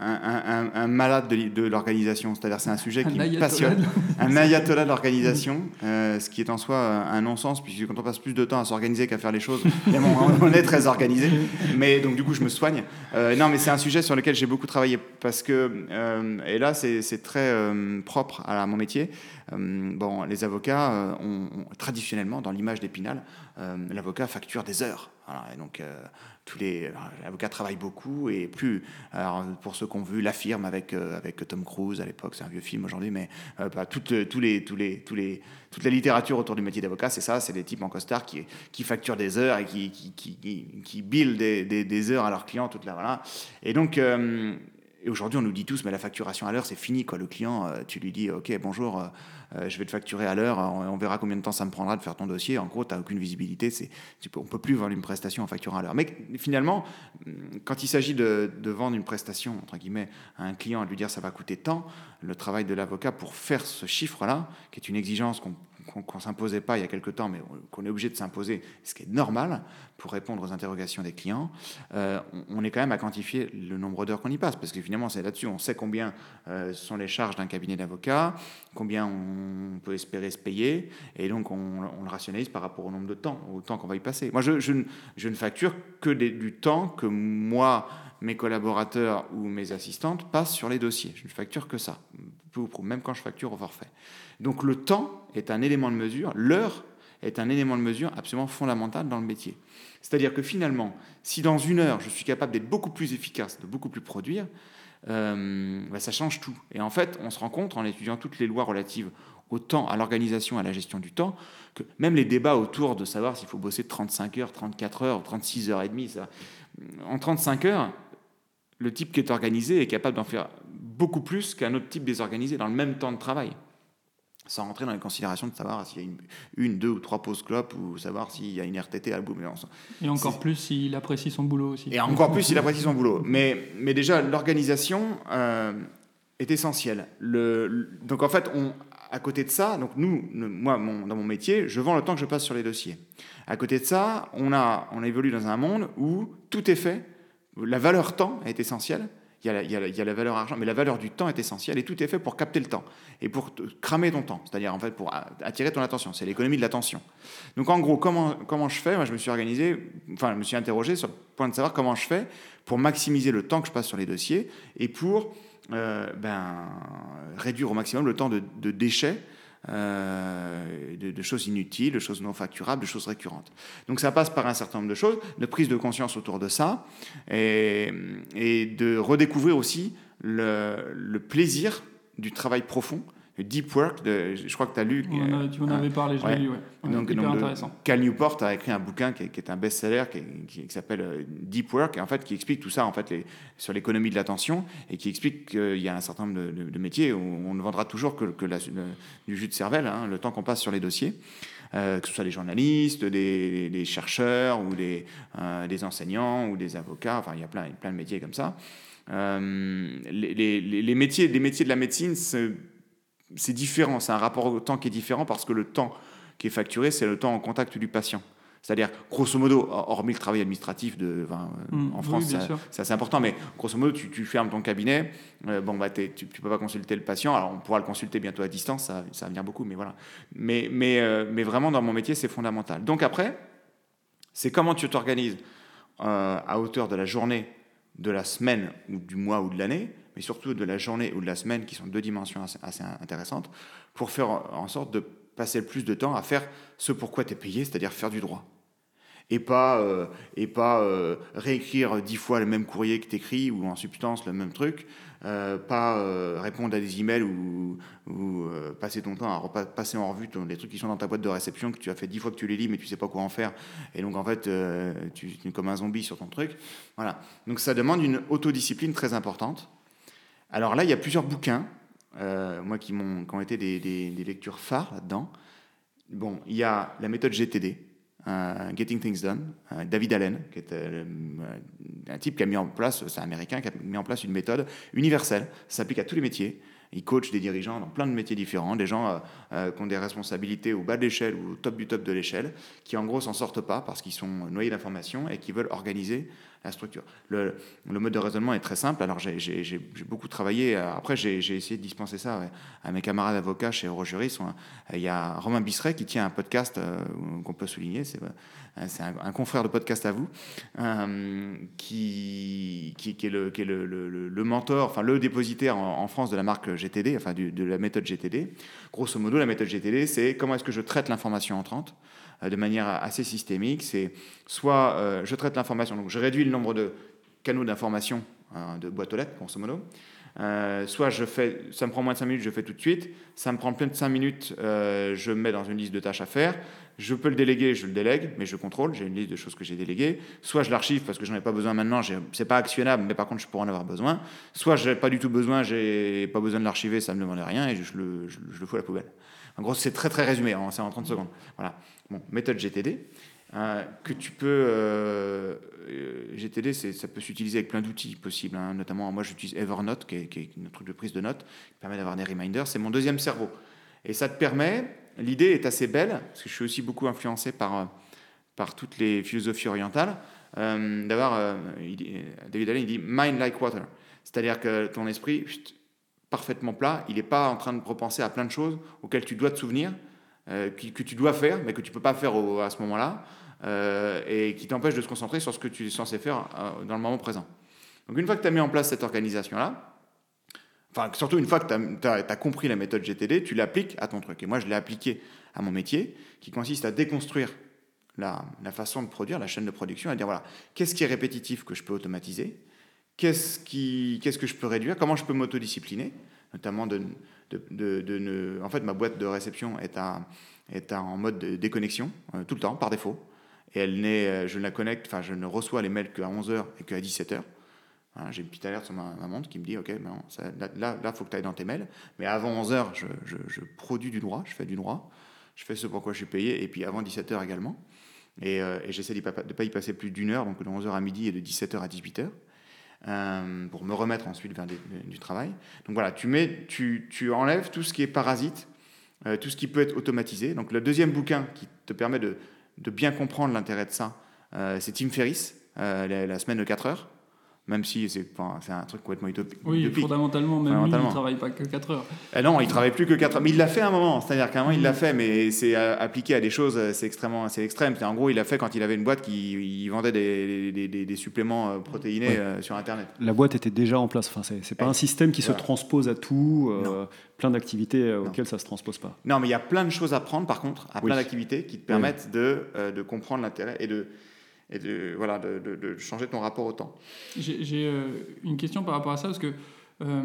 un, un- un- un malade de, l'organisation, c'est-à-dire c'est un sujet qui me passionne. un ayatollah de l'organisation, euh, ce qui est en soi euh, un non-sens, puisque quand on passe plus de temps à s'organiser qu'à faire les choses, on est très organisé. Mais donc, du coup, je me soigne. Euh, non, mais c'est un sujet sur lequel j'ai beaucoup travaillé, parce que, euh, et là, c'est très propre à mon métier. Bon, les avocats, ont, ont- traditionnellement, dans l'image d'Épinal, l'avocat facture des heures. Voilà, et donc, tous les l'avocat travaille beaucoup et plus. Alors, pour ceux qui ont vu La Firme avec euh, avec Tom Cruise à l'époque, c'est un vieux film aujourd'hui, mais euh, bah, toutes, tous les, tous les, tous les, toute la littérature autour du métier d'avocat, c'est ça, c'est des types en costard qui, qui facturent des heures et qui, qui, qui, qui, billent des, des, des heures à leurs clients, toute la, voilà. Et donc, euh, et aujourd'hui, on nous dit tous, mais la facturation à l'heure, c'est fini, quoi. Le client, euh, tu lui dis, ok, bonjour, euh, euh, je vais te facturer à l'heure, on, verra combien de temps ça me prendra de faire ton dossier. En gros, tu n'as aucune visibilité, on peut plus vendre une prestation en facturant à l'heure. Mais finalement, quand il s'agit de, de vendre une prestation, entre guillemets, à un client, à lui dire ça va coûter tant, le travail de l'avocat pour faire ce chiffre-là, qui est une exigence qu'on qu'on qu'on s'imposait pas il y a quelque temps, mais qu'on est obligé de s'imposer, ce qui est normal pour répondre aux interrogations des clients, euh, on, est quand même à quantifier le nombre d'heures qu'on y passe, parce que finalement c'est là-dessus, on sait combien euh, sont les charges d'un cabinet d'avocats, combien on peut espérer se payer, et donc on, le rationalise par rapport au nombre de temps, au temps qu'on va y passer. Moi, je, je, ne, ne facture que du temps que moi, mes collaborateurs ou mes assistantes passent sur les dossiers. Je ne facture que ça, même quand je facture au forfait. Donc le temps est un élément de mesure, l'heure est un élément de mesure absolument fondamental dans le métier. C'est-à-dire que finalement, si dans une heure, je suis capable d'être beaucoup plus efficace, de beaucoup plus produire, euh, bah, ça change tout. Et en fait, on se rend compte en étudiant toutes les lois relatives au temps, à l'organisation, à la gestion du temps, que même les débats autour de savoir s'il faut bosser 35 heures, 34 heures, 36 heures et demie, ça, en 35 heures, le type qui est organisé est capable d'en faire beaucoup plus qu'un autre type désorganisé dans le même temps de travail. Sans rentrer dans les considérations de savoir s'il y a une, une, deux ou trois pauses clopes ou savoir s'il y a une RTT à bout. Et encore plus s'il apprécie son boulot aussi. et encore plus s'il apprécie son boulot. Mais, mais déjà, l'organisation euh, est essentielle. Le, le- donc en fait, on, à côté de ça, donc nous, moi, mon- dans mon métier, je vends le temps que je passe sur les dossiers. À côté de ça, on, a, on évolue dans un monde où tout est fait. La valeur temps est essentielle. Il y, a la, il, y a il y a la valeur argent, mais la valeur du temps est essentielle et tout est fait pour capter le temps et pour cramer ton temps, c'est-à-dire en fait pour attirer ton attention. C'est l'économie de l'attention. Donc en gros, comment, comment je fais? Moi, je me suis organisé, enfin, je me suis interrogé sur le point de savoir comment je fais pour maximiser le temps que je passe sur les dossiers et pour euh, ben, réduire au maximum le temps de, de déchets, euh, de, choses inutiles, de choses non facturables, de choses récurrentes. Donc ça passe par un certain nombre de choses, de prise de conscience autour de ça et, de redécouvrir aussi le plaisir du travail profond Deep Work, de, je crois que tu as lu. En a- tu m'en avais parlé, je l'ai ouais. lu, ouais. Ouais, Donc, hyper donc, intéressant. Cal Newport a écrit un bouquin qui est, qui est un best-seller qui, est- qui- qui s'appelle euh, Deep Work, et en fait qui explique tout ça en fait les- sur l'économie de l'attention et qui explique qu'il y a un certain nombre de, de- de métiers où on ne vendra toujours que, que la- le- du jus de cervelle, hein, le temps qu'on passe sur les dossiers. Euh, que ce soit des journalistes, des, des chercheurs ou des, euh, des enseignants ou des avocats, enfin il y a plein, plein de métiers comme ça. Euh, les, les- les- les métiers, les métiers de la médecine, c'est c'est différent, c'est un rapport au temps qui est différent parce que le temps qui est facturé, c'est le temps en contact du patient. C'est-à-dire, grosso modo, hormis le travail administratif de, enfin, euh, Mm, en oui, France, sûr. c'est assez important, mais grosso modo, tu, tu fermes ton cabinet, euh, bon, bah, tu ne peux pas consulter le patient, alors on pourra le consulter bientôt à distance, ça, ça va venir beaucoup, mais voilà. Mais, mais, euh, mais vraiment, dans mon métier, c'est fondamental. Donc après, c'est comment tu t'organises euh, à hauteur de la journée, de la semaine, ou du mois, ou de l'année, mais surtout de la journée ou de la semaine, qui sont deux dimensions assez, intéressantes, pour faire en sorte de passer le plus de temps à faire ce pourquoi tu es payé, c'est-à-dire faire du droit. Et pas, euh, et pas euh, réécrire dix fois le même courrier que tu écris ou en substance le même truc, euh, pas répondre à des emails ou, passer ton temps à passer en revue ton- les trucs qui sont dans ta boîte de réception que tu as fait dix fois que tu les lis mais tu sais pas quoi en faire. Et donc en fait tu es comme un zombie sur ton truc. Voilà. Donc ça demande une autodiscipline très importante alors là il y a plusieurs bouquins euh, moi qui m'ont qui ont été des, lectures phares là-dedans bon il y a la méthode GTD euh, Getting Things Done, euh, David Allen, qui est un type qui a mis en place, c'est un américain, qui a mis en place une méthode universelle, ça s'applique à tous les métiers. Il coach des dirigeants dans plein de métiers différents, des gens euh, euh, qui ont des responsabilités au bas de l'échelle ou au top du top de l'échelle, qui en gros s'en sortent pas parce qu'ils sont noyés d'informations et qui veulent organiser la structure. Le, mode de raisonnement est très simple. Alors j'ai- beaucoup travaillé. euh, Après j'ai essayé de dispenser ça à mes camarades avocats chez Eurojuris. Il y a Romain Bisseret qui tient un podcast qu'on peut souligner. C'est un, confrère de podcast à vous, euh, qui, qui, est, le, qui est le, le- mentor, enfin le dépositaire en, France de la marque GTD, enfin de la méthode GTD. Grosso modo, la méthode GTD, c'est comment est-ce que je traite l'information entrante euh, de manière assez systémique. C'est soit euh, je traite l'information, donc je réduis le nombre de canaux d'information euh, de boîte aux lettres, grosso modo. Euh, soit je fais, ça me prend moins de 5 minutes, je fais tout de suite. Ça me prend plus de 5 minutes, euh, je me mets dans une liste de tâches à faire. Je peux le déléguer, je le délègue, mais je contrôle. J'ai une liste de choses que j'ai déléguées. Soit je l'archive parce que j'en ai pas besoin maintenant, j'ai- c'est pas actionnable, mais par contre je pourrais en avoir besoin. Soit je n'ai pas du tout besoin, j'ai pas besoin de l'archiver, ça me demande rien et je, le, je, je le fous à la poubelle. En gros, c'est très très résumé, hein, c'est en 30 secondes. Voilà. Bon, méthode GTD. Euh, que tu peux euh, euh, GTD ça peut s'utiliser avec plein d'outils possibles hein. notamment moi j'utilise Evernote qui est, qui un truc de prise de notes qui permet d'avoir des reminders. C'est mon deuxième cerveau. Et ça te permet l'idée est assez belle parce que je suis aussi beaucoup influencé par euh, par toutes les philosophies orientales d'avoir David Allen il dit mind like water c'est-à-dire que ton esprit parfaitement plat il n'est pas en train de repenser à plein de choses auxquelles tu dois te souvenir que tu dois faire, mais que tu peux pas faire à ce moment-là, euh, et qui t'empêche de se concentrer sur ce que tu es censé faire euh, dans le moment présent. Donc une fois que tu as mis en place cette organisation-là, enfin surtout une fois que tu as, compris la méthode GTD, tu l'appliques à ton truc. Et moi, je l'ai appliqué à mon métier, qui consiste à déconstruire la, façon de produire, la chaîne de production, à dire voilà, qu'est-ce qui est répétitif que je peux automatiser? Qu'est-ce qu'est-ce que je peux réduire? Comment je peux m'autodiscipliner? Notamment de, de, de- ne... En fait, ma boîte de réception est, à, est à- en mode de déconnexion, euh, tout le temps, par défaut. Et elle n'est, euh, je ne la connecte, enfin, je ne reçois les mails qu'à 11h et qu'à 17h. Voilà, J'ai une petite alerte sur ma, montre qui me dit, OK, ben, ça- là, il faut que tu ailles dans tes mails. Mais avant 11h, je, je, produis du droit, je fais du droit. Je fais ce pourquoi je suis payé. Et puis avant 17h également. Et, euh, j'essaie de ne pas y passer plus d'une heure, donc de 11h à midi et de 17h à 18h euh, pour me remettre ensuite vers du travail. Donc voilà, tu, mets, tu, tu enlèves tout ce qui est parasite, tout ce qui peut être automatisé. Donc le deuxième bouquin qui te permet de, de bien comprendre l'intérêt de ça, euh, c'est Tim Ferriss, euh, la, la semaine de 4 heures, même si c'est enfin, c'est un truc complètement utopi- Oui, utopique. fondamentalement, même lui, il Fondamentalement. ne travaille pas que 4 heures. Eh non, il travaille plus que 4 heures. Mais il l'a fait à un moment. C'est-à-dire qu'à un moment, il l'a fait, mais c'est euh, appliqué à des choses, euh, c'est extrêmement, c'est extrême. C'est- En gros, il l'a fait quand il avait une boîte qui il vendait des, des, des- des suppléments euh, protéinés Ouais. euh, sur Internet. La boîte était déjà en place. Enfin, c'est pas Ouais. un système qui Voilà. se transpose à tout. euh, plein d'activités auxquelles ça se transpose pas. Non, mais il y a plein de choses à prendre, par contre, à Oui. plein d'activités qui te permettent de, euh, de comprendre l'intérêt et de, et de, voilà, de, de- de changer ton rapport au temps. J'ai euh, une question par rapport à ça, parce que euh,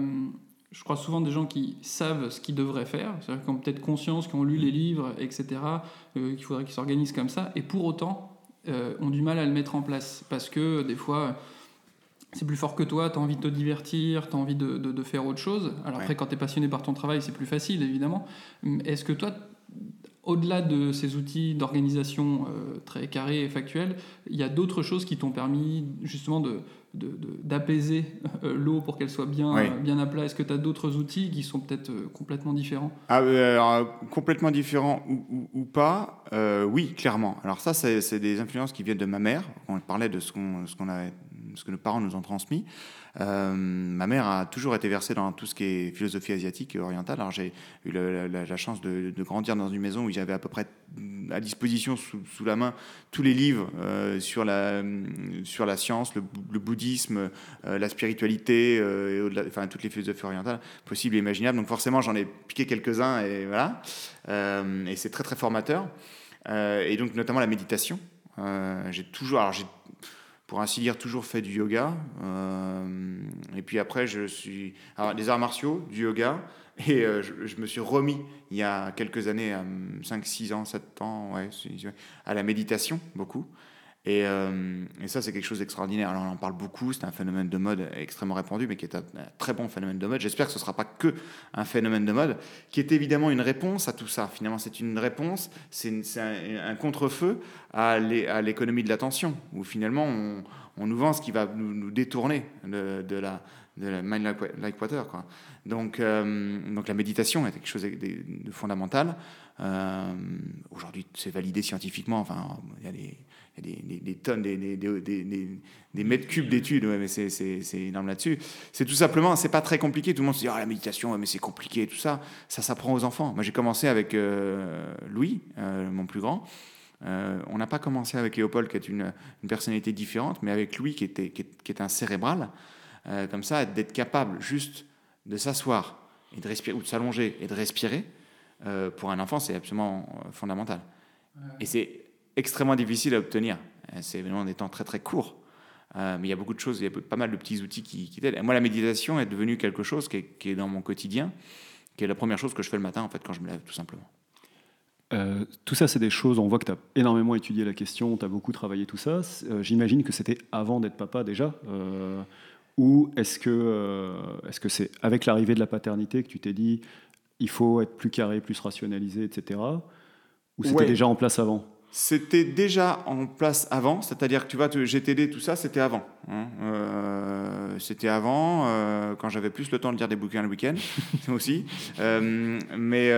je crois souvent des gens qui savent ce qu'ils devraient faire, c'est-à-dire qui ont peut-être conscience, qui ont lu les livres, etc., euh, qu'il faudrait qu'ils s'organisent comme ça, et pour autant euh, ont du mal à le mettre en place. Parce que des fois, c'est plus fort que toi, tu as envie de te divertir, tu as envie de, de- de faire autre chose. Alors Ouais. après, quand tu es passionné par ton travail, c'est plus facile, évidemment. Est-ce que toi, au-delà de ces outils d'organisation euh, très carrés et factuels, il y a d'autres choses qui t'ont permis justement de d'apaiser euh, l'eau pour qu'elle soit bien, Oui. bien à plat Est-ce que tu as d'autres outils qui sont peut-être euh, complètement différents? Ah, alors, complètement différent ou, ou- ou pas, oui, clairement. Alors ça, c'est des influences qui viennent de ma mère. On parlait de ce, qu'on ce, qu'on avait- ce que nos parents nous ont transmis. Euh, ma mère a toujours été versée dans tout ce qui est philosophie asiatique et orientale. Alors j'ai eu la, chance de, grandir dans une maison où j'avais à peu près à disposition sous, la main tous les livres euh, sur, la, science, le, bou- le bouddhisme, euh, la spiritualité, enfin toutes les philosophies orientales possibles et imaginables. Donc forcément, j'en ai piqué quelques-uns et voilà. Et c'est très très formateur. Et donc notamment la méditation. J'ai toujours, pour ainsi dire, toujours fait du yoga. Euh, et puis après, je suis, alors des arts martiaux, du yoga. Et euh, je, me suis remis il y a quelques années, à 5, 6 ans, 7 ans, ouais, à la méditation, beaucoup. Et, euh, et ça, c'est quelque chose d'extraordinaire. Alors, on en parle beaucoup, c'est un phénomène de mode extrêmement répandu, mais qui est un, très bon phénomène de mode. J'espère que ce ne sera pas que un phénomène de mode, qui est évidemment une réponse à tout ça. Finalement, c'est une réponse, c'est un, un contre-feu à l'é- à l'économie de l'attention, où finalement, on, on nous vend ce qui va nous, nous détourner de, de la, de la mind like, wa- like water. Quoi. Donc, euh, donc la méditation est quelque chose de, fondamental. Euh, Aujourd'hui, c'est validé scientifiquement. Enfin, il y a des, des, tonnes, des, mètres cubes d'études, mais c'est- énorme là-dessus. C'est tout simplement, c'est pas très compliqué. Tout le monde se dit, ah, la méditation, mais c'est compliqué, tout ça. Ça s'apprend aux enfants. Moi, j'ai commencé avec euh, Louis, euh, mon plus grand. Euh, on n'a pas commencé avec Léopold, qui est une, personnalité différente, mais avec Louis, qui, était, est, qui est un cérébral. Comme ça, d'être capable juste de s'asseoir et de respirer, ou de s'allonger et de respirer, pour un enfant, c'est absolument fondamental. Et c'est extrêmement difficile à obtenir. Euh, C'est vraiment des temps très très courts. Euh, mais il y a beaucoup de choses, il y a pas mal de petits outils qui, qui t'aident. Moi, la méditation est devenue quelque chose qui est, qui est dans mon quotidien, qui est la première chose que je fais le matin, en fait, quand je me lève, tout simplement. Euh, tout ça, c'est des choses, on voit que tu as énormément étudié la question, tu as beaucoup travaillé tout ça. C'est- euh, J'imagine que c'était avant d'être papa déjà. ou est-ce que est-ce que c'est avec l'arrivée de la paternité que tu t'es dit il faut être plus carré, plus rationalisé, etc. Ou c'était Ouais. déjà en place avant? C'était déjà en place avant, c'est-à-dire que tu vois, GTD, tout ça, c'était avant. hein. Euh, c'était avant, euh, quand j'avais plus le temps de lire des bouquins le week-end aussi. Euh, mais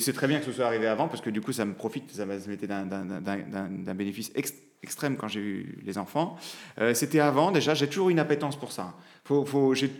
c'est très bien que ce soit arrivé avant, parce que du coup, ça me profite, ça ça m'était d'un- bénéfice ex- extrême quand j'ai eu les enfants. C'était avant, déjà, j'ai toujours une appétence pour ça.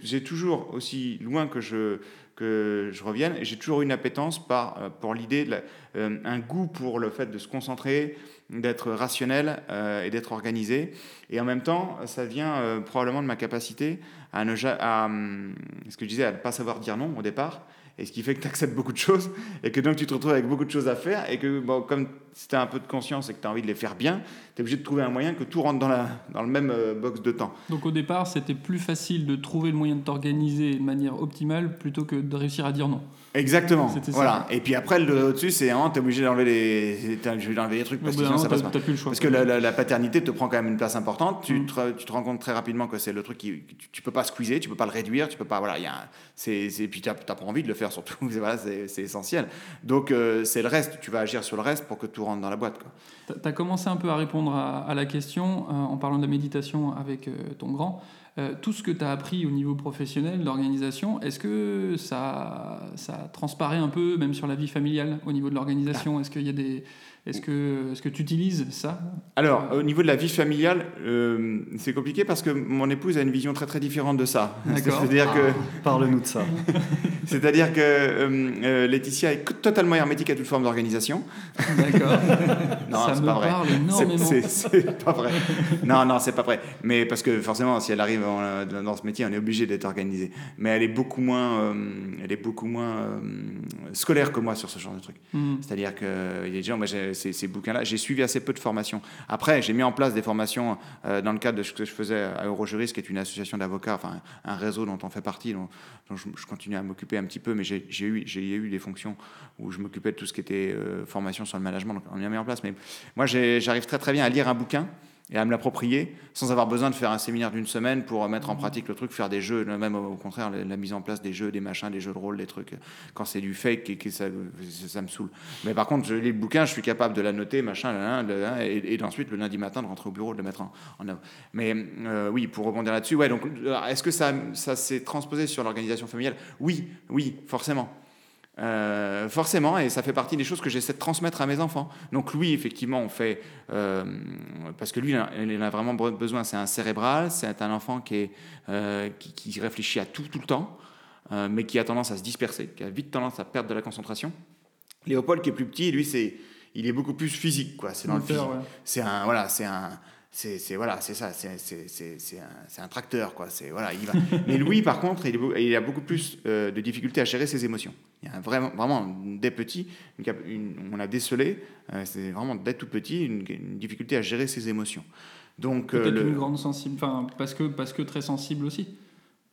J'ai toujours, aussi loin que je, que je revienne, j'ai toujours une appétence euh, pour l'idée, euh, un goût pour le fait de se concentrer, d'être rationnel euh, et d'être organisé. Et en même temps, ça vient probablement de ma capacité à ne à, hum, ce que je disais, à ne pas savoir dire non au départ. Et ce qui fait que tu acceptes beaucoup de choses et que donc tu te retrouves avec beaucoup de choses à faire et que bon, comme si tu as un peu de conscience et que tu as envie de les faire bien, tu es obligé de trouver un moyen que tout rentre dans, la, dans le même euh, box de temps. Donc au départ, c'était plus facile de trouver le moyen de t'organiser de manière optimale plutôt que de réussir à dire non. Exactement. Voilà. Et puis après, le au-dessus, c'est vraiment, tu es obligé d'enlever les, t'es d'enlever les trucs parce que sinon ça passe pas. t'as plus le choix. Parce que la, la- la paternité te prend quand même une place importante. Tu, Mm. te, tu te rends compte très rapidement que c'est le truc qui. Tu, tu peux pas squeezer, tu peux pas le réduire, tu peux pas. Voilà, il y a un- c'est, c'est, puis tu n'as pas envie de le faire surtout. voilà, c'est, c'est essentiel. Donc euh, c'est le reste. Tu vas agir sur le reste pour que tout rentre dans la boîte. Tu as commencé un peu à répondre à, à la question euh, en parlant de la méditation avec euh, ton grand. Tout ce que tu as appris au niveau professionnel, d'organisation, est-ce que ça, ça transparaît un peu même sur la vie familiale au niveau de l'organisation? Est-ce qu'il y a des... Est-ce que, est-ce que tu utilises ça? Alors, au niveau de la vie familiale, euh, c'est compliqué parce que mon épouse a une vision très très différente de ça. D'accord. C'est-à-dire que. Parle-nous de ça. C'est-à-dire que euh, euh, Laetitia est totalement hermétique à toute forme d'organisation. D'accord. Non, c'est me pas vrai. C'est- pas vrai. Non, non, c'est pas vrai. Mais parce que forcément, si elle arrive en- dans ce métier, on est obligé d'être organisé. Mais elle est beaucoup moins, euh, elle est beaucoup moins euh, scolaire que moi sur ce genre de truc. Hmm. C'est-à-dire qu'il y a des gens, moi, j'ai- ces, bouquins-là, j'ai suivi assez peu de formations. Après, j'ai mis en place des formations euh, dans le cadre de ce que je faisais à Eurojurist, qui est une association d'avocats, enfin un réseau dont on fait partie, dont, je, continue à m'occuper un petit peu, mais j'ai eu, eu des fonctions où je m'occupais de tout ce qui était euh, formation sur le management, donc on y a mis en place. Mais moi, j'arrive très très bien à lire un bouquin et à me l'approprier sans avoir besoin de faire un séminaire d'une semaine pour mettre en pratique le truc, faire des jeux, même au contraire, la, mise en place des jeux, des machins, des jeux de rôle, des trucs. Quand c'est du fake, et que ça, me saoule. Mais par contre, je lis le bouquin, je suis capable de la noter, machin, là, là, là, et, et ensuite le lundi matin de rentrer au bureau, de le mettre en, en œuvre. Mais euh, oui, pour rebondir là-dessus, ouais, donc euh, est-ce que ça, ça s'est transposé sur l'organisation familiale? Oui, oui, forcément. Euh, forcément, et ça fait partie des choses que j'essaie de transmettre à mes enfants. Donc lui, effectivement, on fait euh, parce que lui, il a, il a vraiment besoin. C'est un cérébral, c'est un enfant qui, est, euh, qui, qui réfléchit à tout tout le temps, mais qui a tendance à se disperser, qui a vite tendance à perdre de la concentration. Léopold, qui est plus petit, lui, c'est il est beaucoup plus physique, quoi. C'est dans le physique. ouais. C'est un voilà, c'est un c'est c'est- voilà, c'est ça, c'est c'est- c'est- c'est un, c'est un tracteur, quoi. C'est voilà, il va. Mais Louis, par contre, il, il a beaucoup plus euh, de difficultés à gérer ses émotions. Il y a vraiment, vraiment dès petit, une cap- une- on a décelé, euh, c'est vraiment dès tout petit, une, une difficulté à gérer ses émotions. Donc euh, Peut-être le- une grande sensible, enfin parce que parce que très sensible aussi.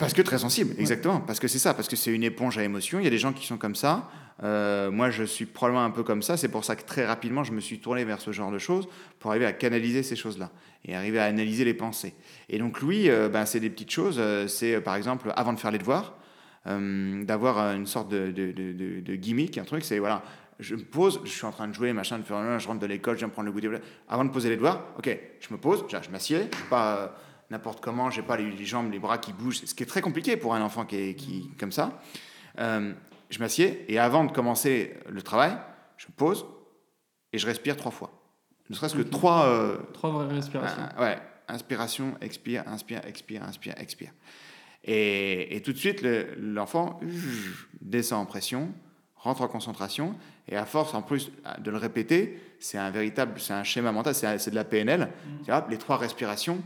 Parce que très sensible, exactement. Parce que c'est ça, parce que c'est une éponge à émotions. Il y a des gens qui sont comme ça. Euh, moi, je suis probablement un peu comme ça. C'est pour ça que très rapidement, je me suis tourné vers ce genre de choses pour arriver à canaliser ces choses-là et arriver à analyser les pensées. Et donc, lui, euh, ben, c'est des petites choses. Euh, C'est par exemple, avant de faire les devoirs, euh, d'avoir une sorte de, de, de, de- de gimmick, un truc. C'est voilà, je me pose, je suis en train de jouer, machin, de faire, je rentre de l'école, je viens prendre le goûter. Avant de poser les devoirs, ok, je me pose, je je m'assieds, pas n'importe comment, j'ai pas les, les jambes, les bras qui bougent, ce qui est très compliqué pour un enfant qui est qui, comme ça. Euh, je m'assieds et avant de commencer le travail, je me pose et je respire trois fois. Ne serait-ce que trois. euh, Trois vraies respirations. ouais, inspiration, expire, inspire, expire, inspire, expire. Et, et tout de suite, le- l'enfant descend en pression, rentre en concentration, et à force, en plus de le répéter, c'est un véritable, c'est un schéma mental, c'est de la PNL. Tu vois, les trois respirations,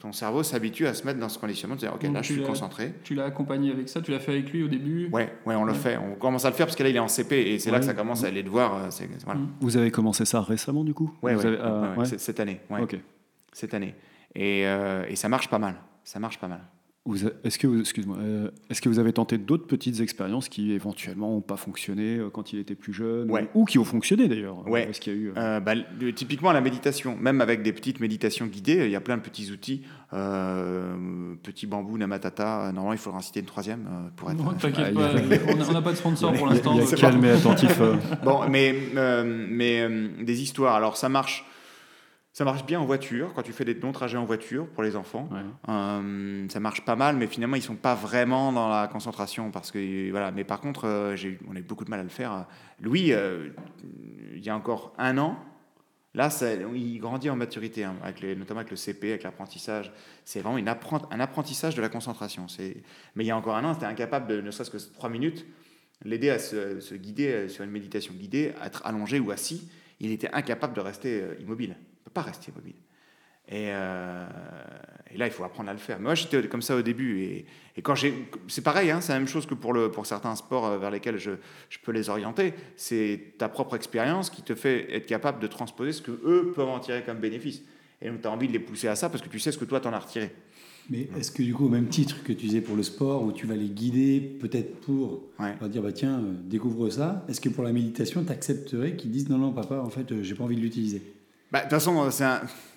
ton cerveau s'habitue à se mettre dans ce conditionnement, de dire, ok, Donc là, je tu suis l'as- concentré. Tu l'as accompagné avec ça, tu l'as fait avec lui au début? Ouais, ouais, on le Ouais. fait. On commence à le faire parce que là, il est en CP, et c'est là que ça commence à aller devoir. euh, voilà. Mm. Vous avez commencé ça récemment du coup? Ouais, Vous ouais, avez- ouais, ouais, ouais. c'est- cette année. Ouais, Ok. cette année. Et, euh, et ça marche pas mal. Ça marche pas mal. Est-ce que, vous, excuse-moi, euh, est-ce que vous avez tenté d'autres petites expériences qui éventuellement n'ont pas fonctionné euh, quand il était plus jeune Ouais. ou, ou qui ont fonctionné d'ailleurs Ouais. Est-ce qu'il y a eu euh, bah, le- typiquement la méditation, même avec des petites méditations guidées, il y a plein de petits outils. Euh, petit bambou, namatata. Normalement, il faudra en citer une troisième pour être. Non, T'inquiète Ah, pas, a- on n'a pas de sponsor pour l'instant. calme et attentif. Bon, mais, euh, mais euh, des histoires. Alors, ça marche. Ça marche bien en voiture, quand tu fais des longs trajets en voiture pour les enfants. ouais. Euh, ça marche pas mal, mais finalement, ils sont pas vraiment dans la concentration. Parce que, voilà. Mais par contre, euh, on a eu beaucoup de mal à le faire. Louis, euh, il y a encore un an, là, ça- il grandit en maturité, hein, avec les- notamment avec le CP, avec l'apprentissage. C'est vraiment une un apprentissage de la concentration. Mais il y a encore un an, c'était incapable de, ne serait-ce que trois minutes, l'aider à se, se guider sur une méditation guidée, à être allongé ou assis. Il était incapable de rester immobile. Ne peut pas rester immobile. Et, euh, et là, il faut apprendre à le faire. Mais moi, j'étais comme ça au début. Et, et quand j'ai, c'est pareil, hein, c'est la même chose que pour, le, pour certains sports euh, vers lesquels je, je peux les orienter. C'est ta propre expérience qui te fait être capable de transposer ce que eux peuvent en tirer comme bénéfice. Et donc, tu as envie de les pousser à ça parce que tu sais ce que toi, t'en as retiré. Mais est-ce que du coup, au même titre que tu disais pour le sport, où tu vas les guider peut-être pour Ouais. leur dire, bah, tiens, euh, découvre ça, est-ce que pour la méditation, tu accepterais qu'ils disent, non, non, papa, en fait, j'ai pas envie de l'utiliser? Bah, De toute façon, euh,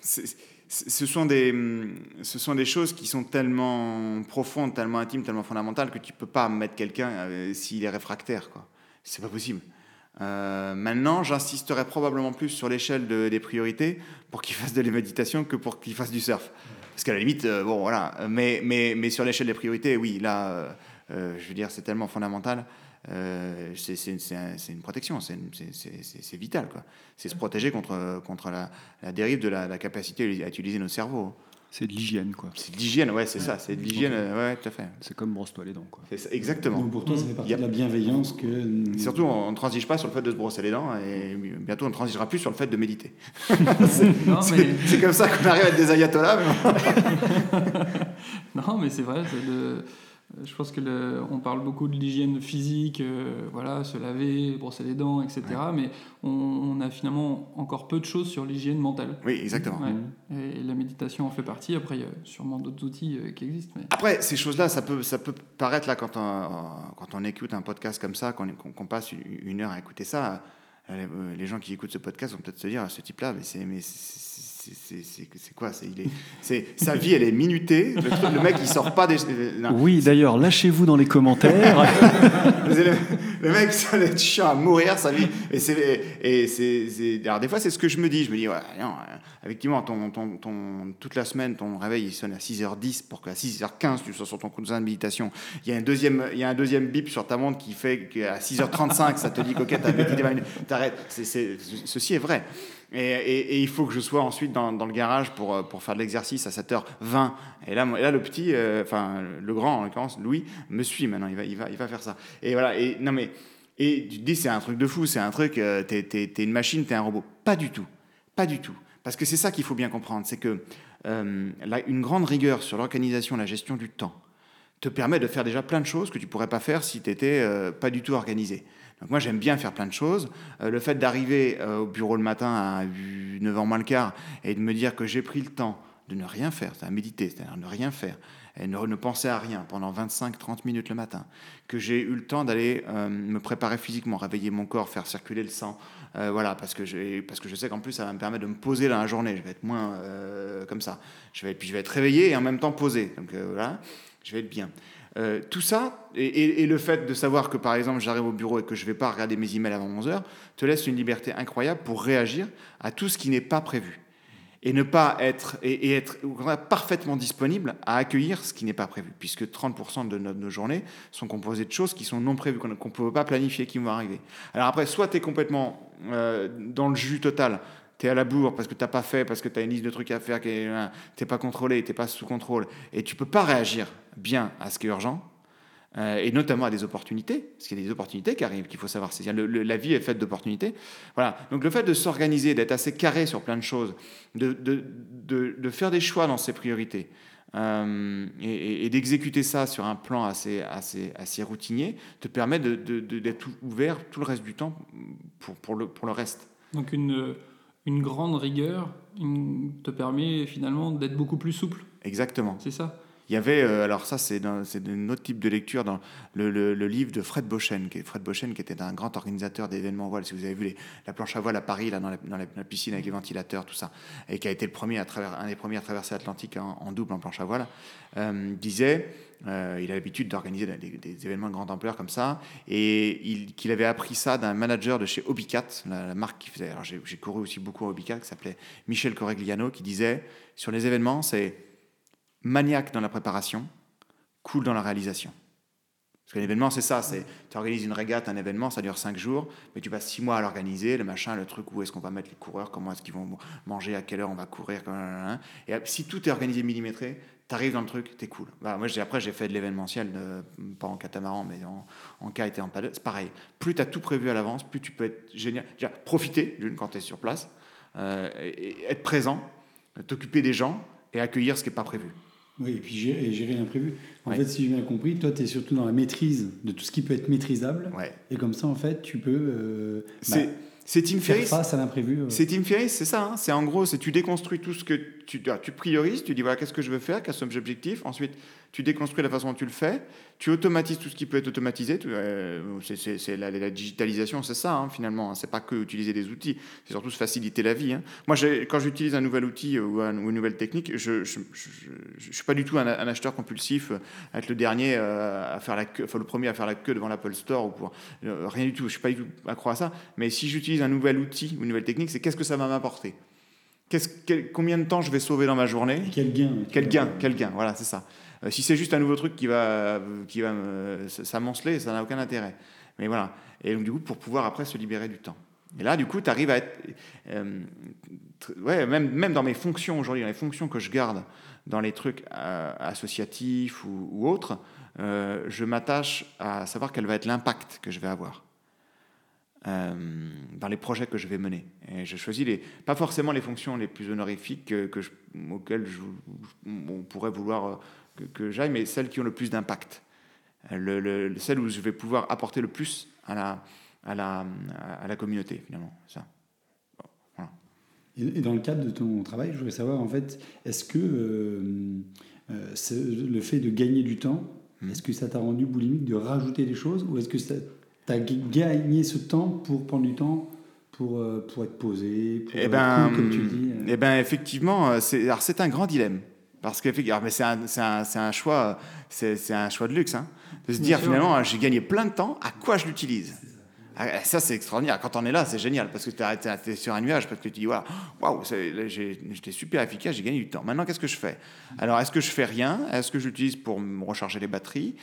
c'est ce, sont des, hum, ce sont des choses qui sont tellement profondes, tellement intimes, tellement fondamentales que tu peux pas mettre quelqu'un euh, s'il est réfractaire. quoi. C'est pas possible. Euh, maintenant, j'insisterai probablement plus sur l'échelle de- des priorités pour qu'il fasse de la méditation que pour qu'il fasse du surf. Parce qu'à la limite, bon, voilà. Mais, mais, mais sur l'échelle des priorités, oui, là, je veux dire, c'est tellement fondamental. Euh, c'est c'est- c'est un- c'est une protection, c'est une- c'est- c'est- c'est- c'est vital. quoi. C'est se protéger contre, contre la, la dérive de la, la capacité à utiliser nos cerveaux. C'est de l'hygiène, quoi. C'est de l'hygiène, ouais, c'est ça, c'est de l'hygiène, ouais, tout à fait. C'est comme brosse-toi les dents, quoi. Ça, exactement. Donc pour toi, ça fait partie de la bienveillance que. Surtout, on ne transige pas sur le fait de se brosser les dents et bientôt on ne transigera plus sur le fait de méditer. C'est mais, comme ça qu'on arrive à être des ayatollahs. mais- non, mais c'est vrai. c'est de- je pense que le- on parle beaucoup de l'hygiène physique, euh, voilà, se laver, brosser les dents, etc. Mais on, on a finalement encore peu de choses sur l'hygiène mentale. Oui, exactement. Ouais. Et la méditation en fait partie. Après, il y a sûrement d'autres outils euh, qui existent. Mais... Après, ces choses-là, ça peut, ça peut paraître là quand on, quand on écoute un podcast comme ça, qu'on passe une, heure à écouter ça. euh, Les gens qui écoutent ce podcast vont peut-être se dire, ce type-là, mais c'est c'est- quoi c'est il est, c'est sa vie, elle est minutée. Le, truc- le mec, il sort pas des. non. Oui, d'ailleurs, lâchez-vous dans les commentaires. Le, le mec, ça va être chiant à mourir sa vie. Et c'est, et c'est, c'est- alors des fois, c'est ce que je me dis. Je me dis, ouais, non, euh, effectivement, ton, ton, ton- toute la semaine, ton réveil, il sonne à 6h10 pour qu'à 6h15, tu sois sur ton cousin de méditation. Il y a un deuxième, il y a un deuxième bip sur ta montre qui fait qu'à 6h35, ça te dit qu'ok, t'as médité 20 minutes. T'arrêtes. Ceci est vrai. Et, il faut que je sois ensuite dans, le garage pour, euh, pour faire de l'exercice à 7h20. Et là, le petit, euh, enfin le grand en l'occurrence, Louis, me suit maintenant. Il va, faire ça. Et voilà. Et non mais, tu te dis c'est un truc de fou, c'est un truc. euh, t'es, une machine, t'es un robot. Pas du tout, pas du tout. Parce que c'est ça qu'il faut bien comprendre, c'est que une grande rigueur sur l'organisation, la gestion du temps, te permet de faire déjà plein de choses que tu pourrais pas faire si tu n'étais pas du tout organisé. Moi j'aime bien faire plein de choses. Euh, le fait d'arriver euh, au bureau le matin à 9h moins le quart et de me dire que j'ai pris le temps de ne rien faire, c'est à méditer, c'est-à-dire ne rien faire, et ne, penser à rien pendant 25-30 minutes le matin, que j'ai eu le temps d'aller euh, me préparer physiquement, réveiller mon corps, faire circuler le sang, voilà, parce que, j'ai- parce que je sais qu'en plus ça va me permettre de me poser dans la journée, je vais être moins comme ça, je puis je vais être réveillé et en même temps posé, donc voilà, je vais être bien. Euh, tout ça, et, le fait de savoir que par exemple j'arrive au bureau et que je ne vais pas regarder mes emails avant 11h, te laisse une liberté incroyable pour réagir à tout ce qui n'est pas prévu. Et ne pas être, et, être parfaitement disponible à accueillir ce qui n'est pas prévu, puisque 30% de nos, nos journées sont composées de choses qui sont non prévues, qu'on ne peut pas planifier, qui vont arriver. Alors après, soit tu es complètement euh, dans le jus total, tu es à la bourre parce que tu n'as pas fait, parce que tu as une liste de trucs à faire, tu n'es pas contrôlé, tu n'es pas sous contrôle, et tu peux pas réagir bien à ce qui est urgent, euh, et notamment à des opportunités, parce qu'il y a des opportunités qui arrivent, qu'il faut savoir saisir. La vie est faite d'opportunités. Voilà. Donc le fait de s'organiser, d'être assez carré sur plein de choses, de, de, de, faire des choix dans ses priorités, euh, et, d'exécuter ça sur un plan assez, assez, assez routinier, te permet d'être ouvert tout le reste du temps pour, pour, le, pour le reste. Donc une, une grande rigueur une- te permet finalement d'être beaucoup plus souple. Exactement. C'est ça Il y avait, euh, alors ça c'est un autre type de lecture dans le, livre de Fred Boschen, qui Fred qui était un grand organisateur d'événements voile. Si vous avez vu la planche à voile à Paris, là, dans, la, piscine avec les ventilateurs, tout ça, et qui a été le premier à travers, un des premiers à traverser l'Atlantique en, double en planche à voile, euh, disait, euh, il a l'habitude d'organiser des, événements de grande ampleur comme ça, et il- qu'il avait appris ça d'un manager de chez Obicat, la, la marque qui faisait. Alors j'ai couru aussi beaucoup à Obicat, qui s'appelait Michel Corregliano, qui disait sur les événements, c'est maniaque dans la préparation, cool dans la réalisation. Parce qu'un événement, c'est ça, c'est tu organises une régate, un événement, ça dure cinq jours, mais tu passes six mois à l'organiser, le machin, le truc, où est-ce qu'on va mettre les coureurs, comment est-ce qu'ils vont manger, à quelle heure on va courir, et si tout est organisé millimétré, tu arrives dans le truc, t'es cool. Moi, après, j'ai fait de l'événementiel, pas en catamaran, mais en, en kite et en paddle, c'est pareil. Plus tu as tout prévu à l'avance, plus tu peux être génial. Profiter, d'une, quand tu es sur place, euh, être présent, t'occuper des gens et accueillir ce qui n'est pas prévu. Oui, et puis gérer, l'imprévu. En Ouais. fait, si j'ai bien compris, toi, tu es surtout dans la maîtrise de tout ce qui peut être maîtrisable. Ouais. Et comme ça, en fait, tu peux euh, C'est bah, c'est Tim Ferriss. face à l'imprévu. euh. C'est Tim Ferriss, c'est ça. hein. C'est en gros, c'est tu déconstruis tout ce que tu, tu priorises, tu dis voilà qu'est-ce que je veux faire, quels sont mes objectifs. Ensuite, tu déconstruis la façon dont tu le fais. Tu automatises tout ce qui peut être automatisé. Euh, c'est- la, la digitalisation, c'est ça hein, finalement. hein. C'est pas que utiliser des outils, c'est surtout se faciliter la vie. hein. Moi, quand j'utilise un nouvel outil ou, un- ou une nouvelle technique, je, je, je, je- je suis pas du tout un, un acheteur compulsif, euh, être le dernier euh, à faire la queue, enfin le premier à faire la queue devant l'Apple Store ou pour euh, rien du tout. Je suis pas du tout accro à ça. Mais si j'utilise un nouvel outil ou une nouvelle technique, c'est qu'est-ce que ça va m'apporter? Quel- Combien de temps je vais sauver dans ma journée? Et quel gain Quel gain Quel gain Voilà, c'est ça. Euh, si c'est juste un nouveau truc qui va, qui va me- s'amonceler, ça n'a aucun intérêt. Mais voilà. Et donc, du coup, pour pouvoir après se libérer du temps. Et là, du coup, tu arrives à être. euh, ouais, même, même dans mes fonctions aujourd'hui, dans les fonctions que je garde dans les trucs euh, associatifs ou, autres, euh, je m'attache à savoir quel va être l'impact que je vais avoir euh, dans les projets que je vais mener. Et je choisis les, pas forcément les fonctions les plus honorifiques que, que je- auxquelles je- on pourrait vouloir euh, que, que j'aille, mais celles qui ont le plus d'impact. Euh, Le, le- le- celles où je vais pouvoir apporter le plus à la, à la, à la communauté, finalement. Ça. Et, et dans le cadre de ton travail, je voudrais savoir, en fait, est-ce que euh, euh, le fait de gagner du temps, Hmm. est-ce que ça t'a rendu boulimique de rajouter des choses ou est-ce que ça t'a gagné ce temps pour prendre du temps pour, euh, pour être posé, pour Eh être ben, cool, comme tu dis euh. eh ben, effectivement, euh, c'est, un grand dilemme. Parce que mais c'est un, un, un choix, c'est, un choix de luxe, hein, de se dire sûr. finalement, j'ai gagné plein de temps, à quoi je l'utilise? Ah, Ça, c'est extraordinaire. Quand on est là, c'est génial parce que tu es sur un nuage, parce que tu dis, waouh, j'ai- j'étais super efficace, j'ai gagné du temps. Maintenant, qu'est-ce que je fais? Alors, est-ce que je fais rien? Est-ce que j'utilise pour me recharger les batteries?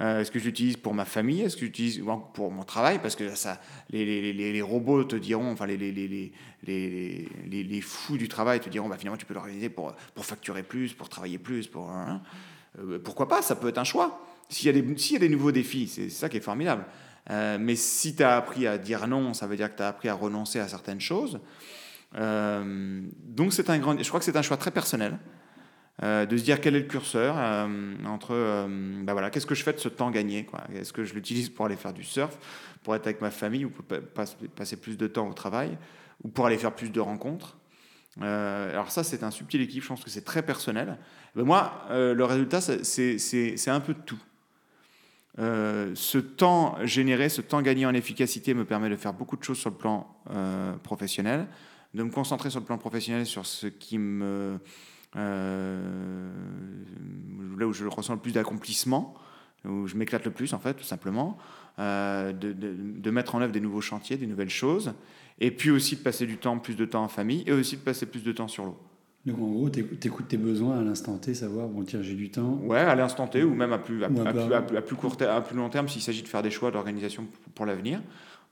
Euh, Est-ce que j'utilise pour ma famille? Est-ce que j'utilise pour mon travail? Parce que ça, les, les, les, les robots te diront, enfin les, les, fous du travail te diront, bah, finalement tu peux l'organiser pour, pour facturer plus, pour travailler plus, pour hein. Euh, pourquoi pas? Ça peut être un choix. S'il y a des, y a des nouveaux défis, c'est ça qui est formidable. Euh, mais si tu as appris à dire non, ça veut dire que tu as appris à renoncer à certaines choses. Donc un grand, je crois que c'est un choix très personnel. Euh, de se dire quel est le curseur euh, entre euh, bah voilà qu'est-ce que je fais de ce temps gagné est-ce que je l'utilise pour aller faire du surf pour être avec ma famille ou pour pa- pas- passer plus de temps au travail ou pour aller faire plus de rencontres. Euh, alors ça c'est un subtil équilibre je pense que c'est très personnel. Mais moi le résultat c'est- un peu de tout. Ce temps généré, ce temps gagné en efficacité me permet de faire beaucoup de choses sur le plan professionnel, de me concentrer sur le plan professionnel sur ce qui me là où je ressens le plus d'accomplissement, où je m'éclate le plus en fait, tout simplement, euh, de, de- de mettre en œuvre des nouveaux chantiers, des nouvelles choses, et puis aussi de passer du temps, plus de temps en famille, et aussi de passer plus de temps sur l'eau. Donc en gros, tu écoutes tes besoins à l'instant T, savoir, bon tiens, j'ai du temps. Ouais, à l'instant T ou même à plus, à, Ou à à bas. plus, à plus- à plus court ter- à plus long terme s'il s'agit de faire des choix d'organisation pour, pour l'avenir.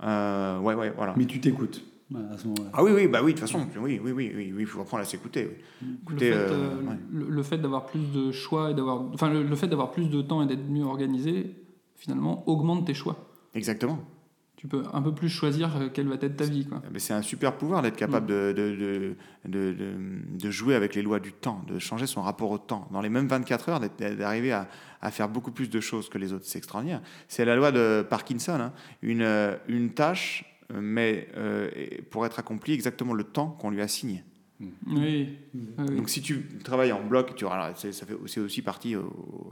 Euh, ouais, ouais, voilà. Mais tu t'écoutes à ce moment-là. Ah oui, oui, bah oui, de toute façon, oui, oui, oui, oui, oui, il faut apprendre à s'écouter. oui. Le fait, euh, euh, ouais. le, le fait d'avoir plus de choix et d'avoir, enfin, le, le fait d'avoir plus de temps et d'être mieux organisé, finalement, augmente tes choix. Exactement. Tu peux un peu plus choisir euh, quelle va être ta vie, quoi. Mais c'est un super pouvoir d'être capable de, de, de, de, de- de jouer avec les lois du temps, de changer son rapport au temps. Dans les mêmes 24 heures, d'arriver à, à faire beaucoup plus de choses que les autres. C'est extraordinaire. C'est la loi de Parkinson. hein. Une, euh, une tâche, mais euh, pour être accomplie exactement le temps qu'on lui assigne. Oui. oui, oui. Donc si tu travailles en bloc, tu auras- alors, c'est ça fait- c'est aussi partie, euh,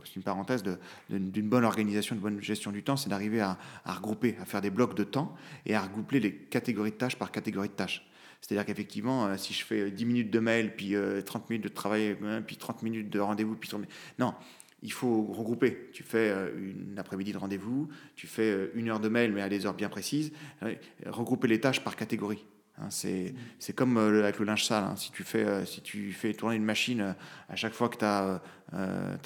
c'est une parenthèse, de- d'une bonne organisation, de bonne gestion du temps, c'est d'arriver à, à regrouper, à faire des blocs de temps et à regrouper les catégories de tâches par catégorie de tâches. C'est-à-dire qu'effectivement, euh, si je fais euh, 10 minutes de mail, puis euh, 30 minutes de travail, euh, puis 30 minutes de rendez-vous, puis 30 minutes- Non, il faut regrouper. Tu fais euh, une après-midi de rendez-vous, tu fais euh, une heure de mail, mais à des heures bien précises. Euh, Regrouper les tâches par catégorie. Hein, c'est c'est comme avec le linge sale. hein. Si, tu fais, si tu fais tourner une machine à chaque fois que tu as,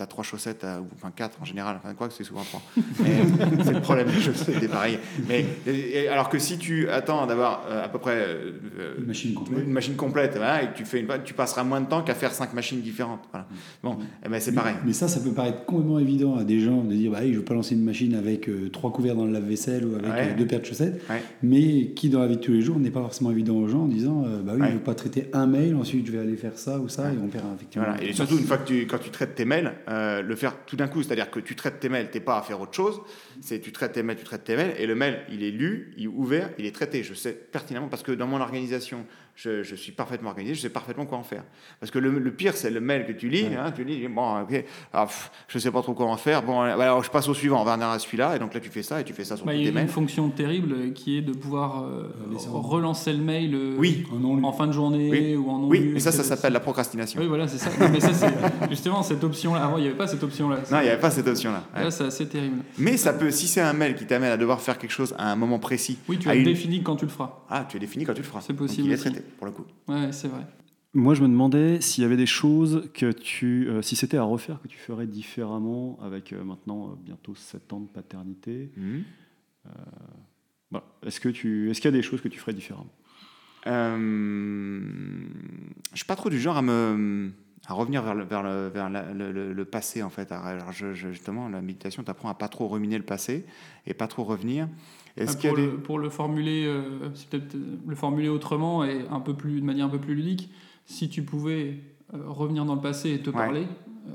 trois chaussettes, à- ou enfin quatre en général, enfin quoi que c'est souvent trois. Euh, c'est le problème des chaussettes, c'est pareil. Mais, et- et alors que si tu attends d'avoir euh, à peu près euh, euh, Une machine complète. une machine complète, voilà, et que tu, fais une, tu passeras moins de temps qu'à faire cinq machines différentes. Voilà. Bon, eh ben, c'est pareil. Mais ça, ça peut paraître complètement évident à des gens de dire bah, oui, je veux pas lancer une machine avec euh, trois couverts dans le lave-vaisselle ou avec Ouais. euh, deux paires de chaussettes, Ouais. mais qui dans la vie de tous les jours n'est pas forcément évident aux gens en disant euh, bah oui, Ouais. je veux pas traiter un mail, ensuite je vais aller faire ça ou ça, et on perd effectivement. Voilà. Et surtout, une fois que tu, quand tu traites tes mails, euh, le faire tout d'un coup, c'est-à-dire que tu traites tes mails, t'es pas à faire autre chose, c'est tu traites tes mails, tu traites tes mails, et le mail, il est lu, il est ouvert, il est traité. Je sais pertinemment, parce que dans mon organisation, je, je suis parfaitement organisé, je sais parfaitement quoi en faire. Parce que le, le pire, c'est le mail que tu lis, hein, tu lis, bon, ok, ah, pff, je sais pas trop quoi en faire, bon, euh, alors je passe au suivant, on va venir à celui-là, et donc là tu fais ça, et tu fais ça sur Bah, tous il y tes a mails. une fonction terrible euh, qui est de pouvoir euh, en- relancer le mail euh, Oui, en fin de journée Oui. ou en non oui, mais ça, ça s'appelle la procrastination. Oui, voilà, c'est ça. Non, mais ça, c'est justement cette option-là. Avant, il n'y avait pas cette option-là. Non, il n'y avait pas cette option-là. Ouais. Là, c'est assez terrible. Mais ça peut, si c'est un mail qui t'amène à devoir faire quelque chose à un moment précis, Oui, tu as une- défini quand tu le feras. Ah, tu es défini quand tu le feras. C'est Donc, possible il est traité, pour le coup. Ouais, c'est vrai. Moi, je me demandais s'il y avait des choses que tu, euh, si c'était à refaire, que tu ferais différemment avec euh, maintenant euh, bientôt 7 ans de paternité. Mhm. Voilà. Est-ce que tu, est-ce qu'il y a des choses que tu ferais différemment? Euh, je suis pas trop du genre à me, à revenir vers le, vers le, vers la- le, le- le passé en fait. Alors, je- je- justement, la méditation t'apprend à pas trop ruminer le passé et pas trop revenir. Est-ce qu'il y a pour, des... le, pour le formuler, euh, c'est peut-être euh, le formuler autrement et un peu plus, de manière un peu plus ludique, si tu pouvais euh, revenir dans le passé et te Ouais. parler,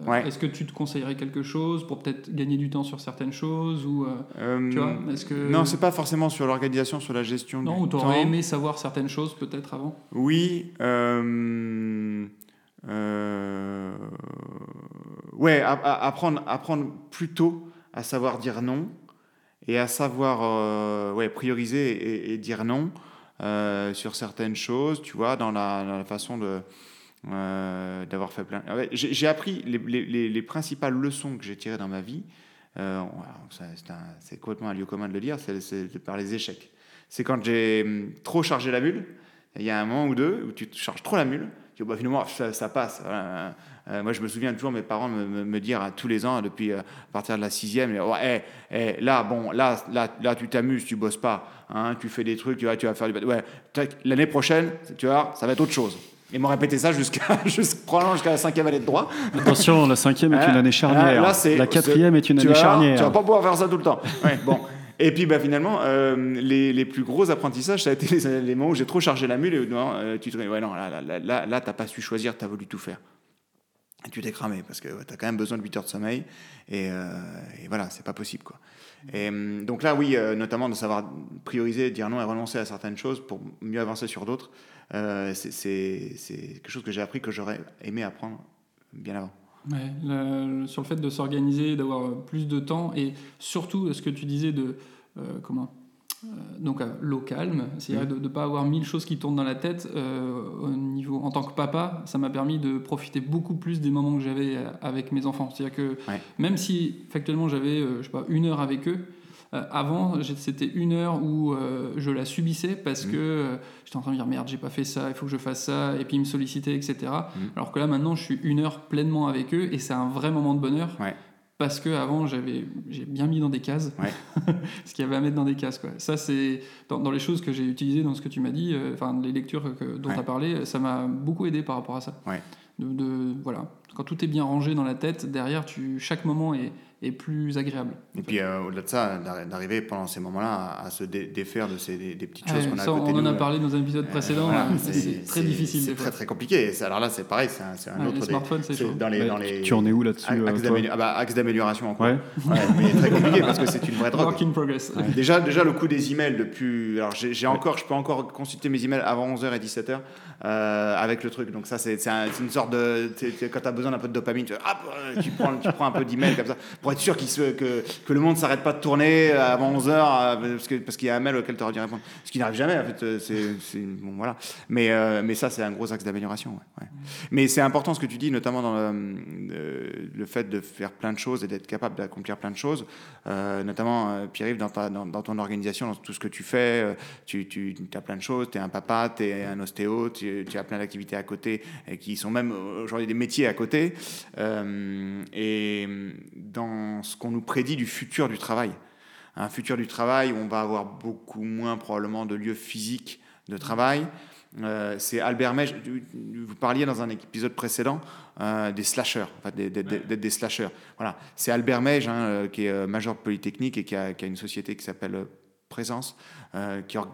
euh, Ouais. est-ce que tu te conseillerais quelque chose pour peut-être gagner du temps sur certaines choses ou euh, tu vois, est-ce que Non, c'est pas forcément sur l'organisation, sur la gestion non du ou t'aurais temps. aimé savoir certaines choses peut-être avant? Oui. euh, euh, ouais, apprendre, apprendre plus tôt à savoir dire non et à savoir euh, ouais, prioriser et, dire non euh, sur certaines choses, tu vois, dans la, façon de euh, d'avoir fait plein. J'ai appris les, les- les- les principales leçons que j'ai tirées dans ma vie. c'est complètement un lieu commun de le dire, c'est par les échecs. C'est quand j'ai hum, trop chargé la mule. Il y a un moment ou deux où tu charges trop la mule. Tu dis, bah, finalement, ça, passe. Euh, moi, je me souviens toujours mes parents me, me- me dire à tous les ans, depuis euh, à partir de la sixième, eh, eh, là, bon, là, là, là, tu t'amuses, tu bosses pas, hein, tu fais des trucs, tu vas, tu vas faire du, ouais, l'année prochaine, tu vois, ça va être autre chose. Ils m'ont répété ça jusqu'à, jusqu'à- probablement jusqu'à la cinquième année de droit. Attention, la cinquième est une année charnière. là, la quatrième est une année vas charnière. Tu vas pas pouvoir faire ça tout le temps. Ouais, bon. Et puis bah, finalement, euh, les, les plus gros apprentissages, ça a été les, les moments où j'ai trop chargé la mule et où, non, euh, tu te dis, ouais, non, là, là, là, là, t'as pas su choisir, tu as voulu tout faire. Et tu t'es cramé parce que tu as quand même besoin de 8 heures de sommeil et, euh, et voilà, c'est pas possible. Quoi. Et hum, donc là, oui, euh, notamment de savoir prioriser, dire non et renoncer à certaines choses pour mieux avancer sur d'autres, euh, c'est- quelque chose que j'ai appris que j'aurais aimé apprendre bien avant. Sur le fait de s'organiser, d'avoir plus de temps et surtout ce que tu disais de comment donc euh, l'eau calme, c'est-à-dire de ne pas avoir mille choses qui tournent dans la tête. euh, au niveau, en tant que papa, ça m'a permis de profiter beaucoup plus des moments que j'avais euh, avec mes enfants. C'est-à-dire que Ouais. même si factuellement j'avais euh, je sais pas une heure avec eux, euh, avant c'était une heure où euh, je la subissais parce Mhm. que euh, j'étais en train de dire merde j'ai pas fait ça, il faut que je fasse ça et puis ils me sollicitaient etc. Mhm. Alors que là maintenant je suis une heure pleinement avec eux et c'est un vrai moment de bonheur Ouais. Parce que avant j'avais j'ai bien mis dans des cases Ouais. ce qu'il y avait à mettre dans des cases quoi. Ça c'est dans, dans les choses que j'ai utilisées dans ce que tu m'as dit, euh, enfin les lectures que- dont Ouais. tu as parlé, ça m'a beaucoup aidé par rapport à ça. Ouais. De, de- voilà, quand tout est bien rangé dans la tête, derrière tu chaque moment est, est plus agréable. Et puis euh, au-delà de ça, d'arri- d'arriver pendant ces moments-là à, à se dé- défaire de ces des, des petites choses Ouais, qu'on a à côté on en nous. a parlé dans un épisode Euh, précédent, voilà, euh, c'est très difficile. C'est très fois. très compliqué. Et Alors là, c'est pareil, c'est un, c'est un Ouais, autre les des- smartphones, c'est chaud. dans les, Ouais, dans les Tu en es où là-dessus axe euh, toi d'amélioration ah bah, axe d'amélioration en cours. Ouais. Ouais, mais très compliqué parce que c'est une vraie drogue. Work in progress. Déjà, déjà le coup des emails depuis. Alors j'ai encore, je peux encore consulter mes emails avant 11h et 17h euh, avec le truc. Donc ça, c'est c'est un- c'est une sorte de. quand tu as besoin d'un peu de dopamine, tu, euh, prends, tu prends un peu d'emails comme ça pour être sûr qu'il se- que, que le monde s'arrête pas de tourner avant 11h parce que- parce qu'il y a un mail auquel tu aurais dû répondre. Ce qui n'arrive jamais en fait. euh, C'est voilà. Mais euh, mais ça, c'est un gros axe d'amélioration. Mais c'est important ce que tu dis, notamment dans le, euh, fait de faire plein de choses et d'être capable d'accomplir plein de choses. Euh, notamment, euh, Pierre-Yves, dans, dans, ton organisation, dans tout ce que tu fais, euh, tu, as plein de choses. Tu es un papa, tu es un ostéo, tu, as plein d'activités à côté et qui sont même euh, aujourd'hui des métiers à côté. Euh, et dans ce qu'on nous prédit du futur du travail, un futur du travail où on va avoir beaucoup moins probablement de lieux physiques de travail. Euh, c'est Albert Mej, vous parliez dans un épisode précédent euh, des slashers, en fait, des, des, slashers. Voilà. C'est Albert Mej, hein, euh, qui est major Polytechnique et qui a, une société qui s'appelle Présence,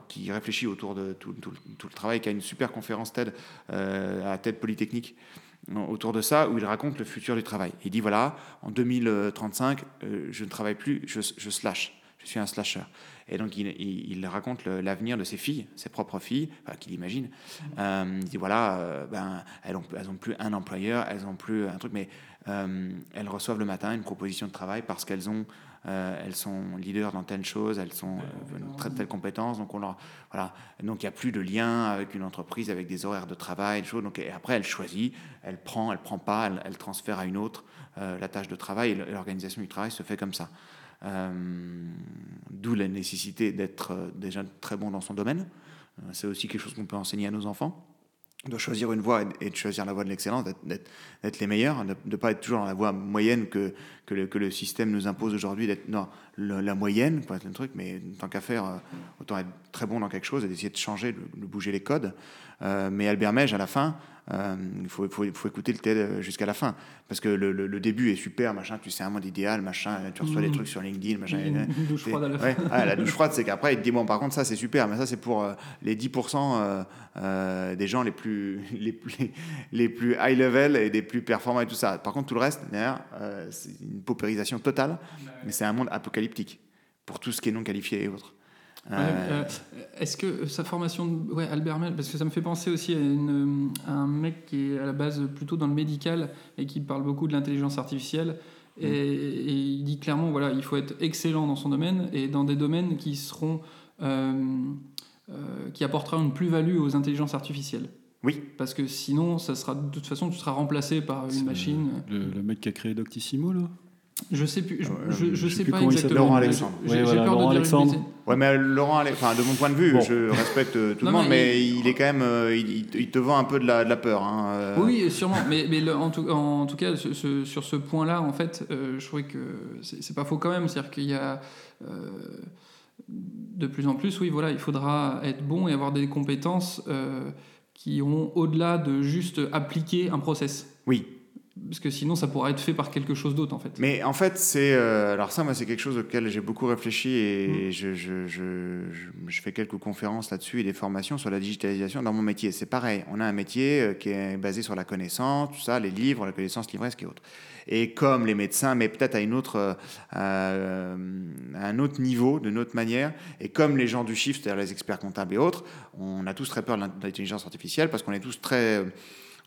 qui, réfléchit autour de tout, le travail, qui a une super conférence TED à TED Polytechnique autour de ça, où il raconte le futur du travail. Il dit voilà, en 2035, euh, je ne travaille plus, je, je slash. Je suis un slasher. Et donc, il, il- raconte l'avenir de ses filles, ses propres filles, qu'il imagine. Euh, il dit voilà, euh, ben, elles n'ont ont plus un employeur, elles ont plus un truc, mais elles reçoivent le matin une proposition de travail parce qu'elles ont. Euh, elles sont leaders dans telle chose, elles sont euh, très telle compétence, donc on leur voilà, donc il n'y a plus de lien avec une entreprise, avec des horaires de travail, des choses. Donc et après elle choisit, elle prend, elle prend pas, elle, elle transfère à une autre euh, la tâche de travail et l'organisation du travail se fait comme ça. Euh, D'où la nécessité d'être déjà très bon dans son domaine. C'est aussi quelque chose qu'on peut enseigner à nos enfants. De choisir une voie et- de choisir la voie de l'excellence, d'être les meilleurs, de ne pas être toujours dans la voie moyenne que, que, le, que le système nous impose aujourd'hui, d'être dans le- la moyenne, pour être un truc, mais tant qu'à faire, euh, autant être très bon dans quelque chose et d'essayer de changer, de, de bouger les codes. Euh, mais Albert Mej, à la fin, euh, il faut, faut, faut écouter le TED jusqu'à la fin. Parce que le, le- début est super, machin, tu sais un monde idéal, machin, tu reçois des Mhm. trucs sur LinkedIn, machin. Une- une douche froide à la ouais, fin. ah, la douche froide, c'est qu'après, il te dit, bon, par contre, ça, c'est super, mais ça, c'est pour euh, les 10% euh, euh, des gens les plus, les, plus, les plus high level et des plus performants et tout ça. Par contre, tout le reste, derrière, euh, c'est une paupérisation totale, mais c'est un monde apocalyptique pour tout ce qui est non qualifié et autres. Ouais, Euh, euh, Est-ce que sa formation, de- ouais, Albert Mel, parce que ça me fait penser aussi à, une- à un mec qui est à la base plutôt dans le médical et qui parle beaucoup de l'intelligence artificielle. Et, et il dit clairement, voilà, il faut être excellent dans son domaine et dans des domaines qui seront, euh, euh, qui apporteront une plus-value aux intelligences artificielles. Oui. Parce que sinon, ça sera de toute façon, tu seras remplacé par une machine. Le, le mec qui a créé Doctissimo, là? Je sais plus, je, Euh, je- je je sais plus pas exactement. Laurent J'ai- Alexandre. J'ai Ouais, j'ai voilà, peur Laurent de dire Alexandre. Ouais, mais Laurent, Ale- enfin, de mon point de vue, Bon. je respecte euh, tout Non, le monde, mais il, est quand même, euh, il, te vend un peu de la, de la peur. hein. Oui, sûrement. Mais, mais le- en, tout, en tout cas, ce- ce- sur ce point-là, en fait, euh, je trouvais que c'est c'est pas faux quand même. C'est-à-dire qu'il y a euh, de plus en plus, oui, voilà, il faudra être bon et avoir des compétences euh, qui ont au-delà de juste appliquer un process. Oui, Parce que sinon, ça pourra être fait par quelque chose d'autre, en fait. Mais en fait, c'est. euh, alors, ça, moi, c'est quelque chose auquel j'ai beaucoup réfléchi et Mm. je, je, je, je- je fais quelques conférences là-dessus et des formations sur la digitalisation dans mon métier. C'est pareil. On a un métier euh, qui est basé sur la connaissance, tout ça, les livres, la connaissance livresque et autres. Et comme les médecins, mais peut-être à, une autre, euh, à un autre niveau, d'une autre manière, et comme les gens du chiffre, c'est-à-dire les experts comptables et autres, on a tous très peur de l'intelligence artificielle parce qu'on est tous très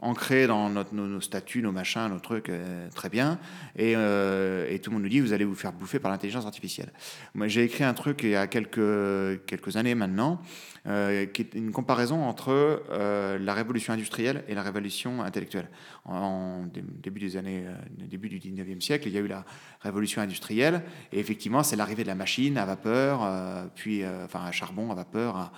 ancrés dans nos, statuts, nos machins, nos trucs, euh, très bien. Et, euh, et tout le monde nous dit, vous allez vous faire bouffer par l'intelligence artificielle. Moi, j'ai écrit un truc il y a quelques, années maintenant, euh, qui est une comparaison entre la révolution industrielle et la révolution intellectuelle. En, en dé- début des années, début du 19e siècle, il y a eu la révolution industrielle, et effectivement, c'est l'arrivée de la machine à vapeur, puis, enfin, à charbon, à vapeur, à-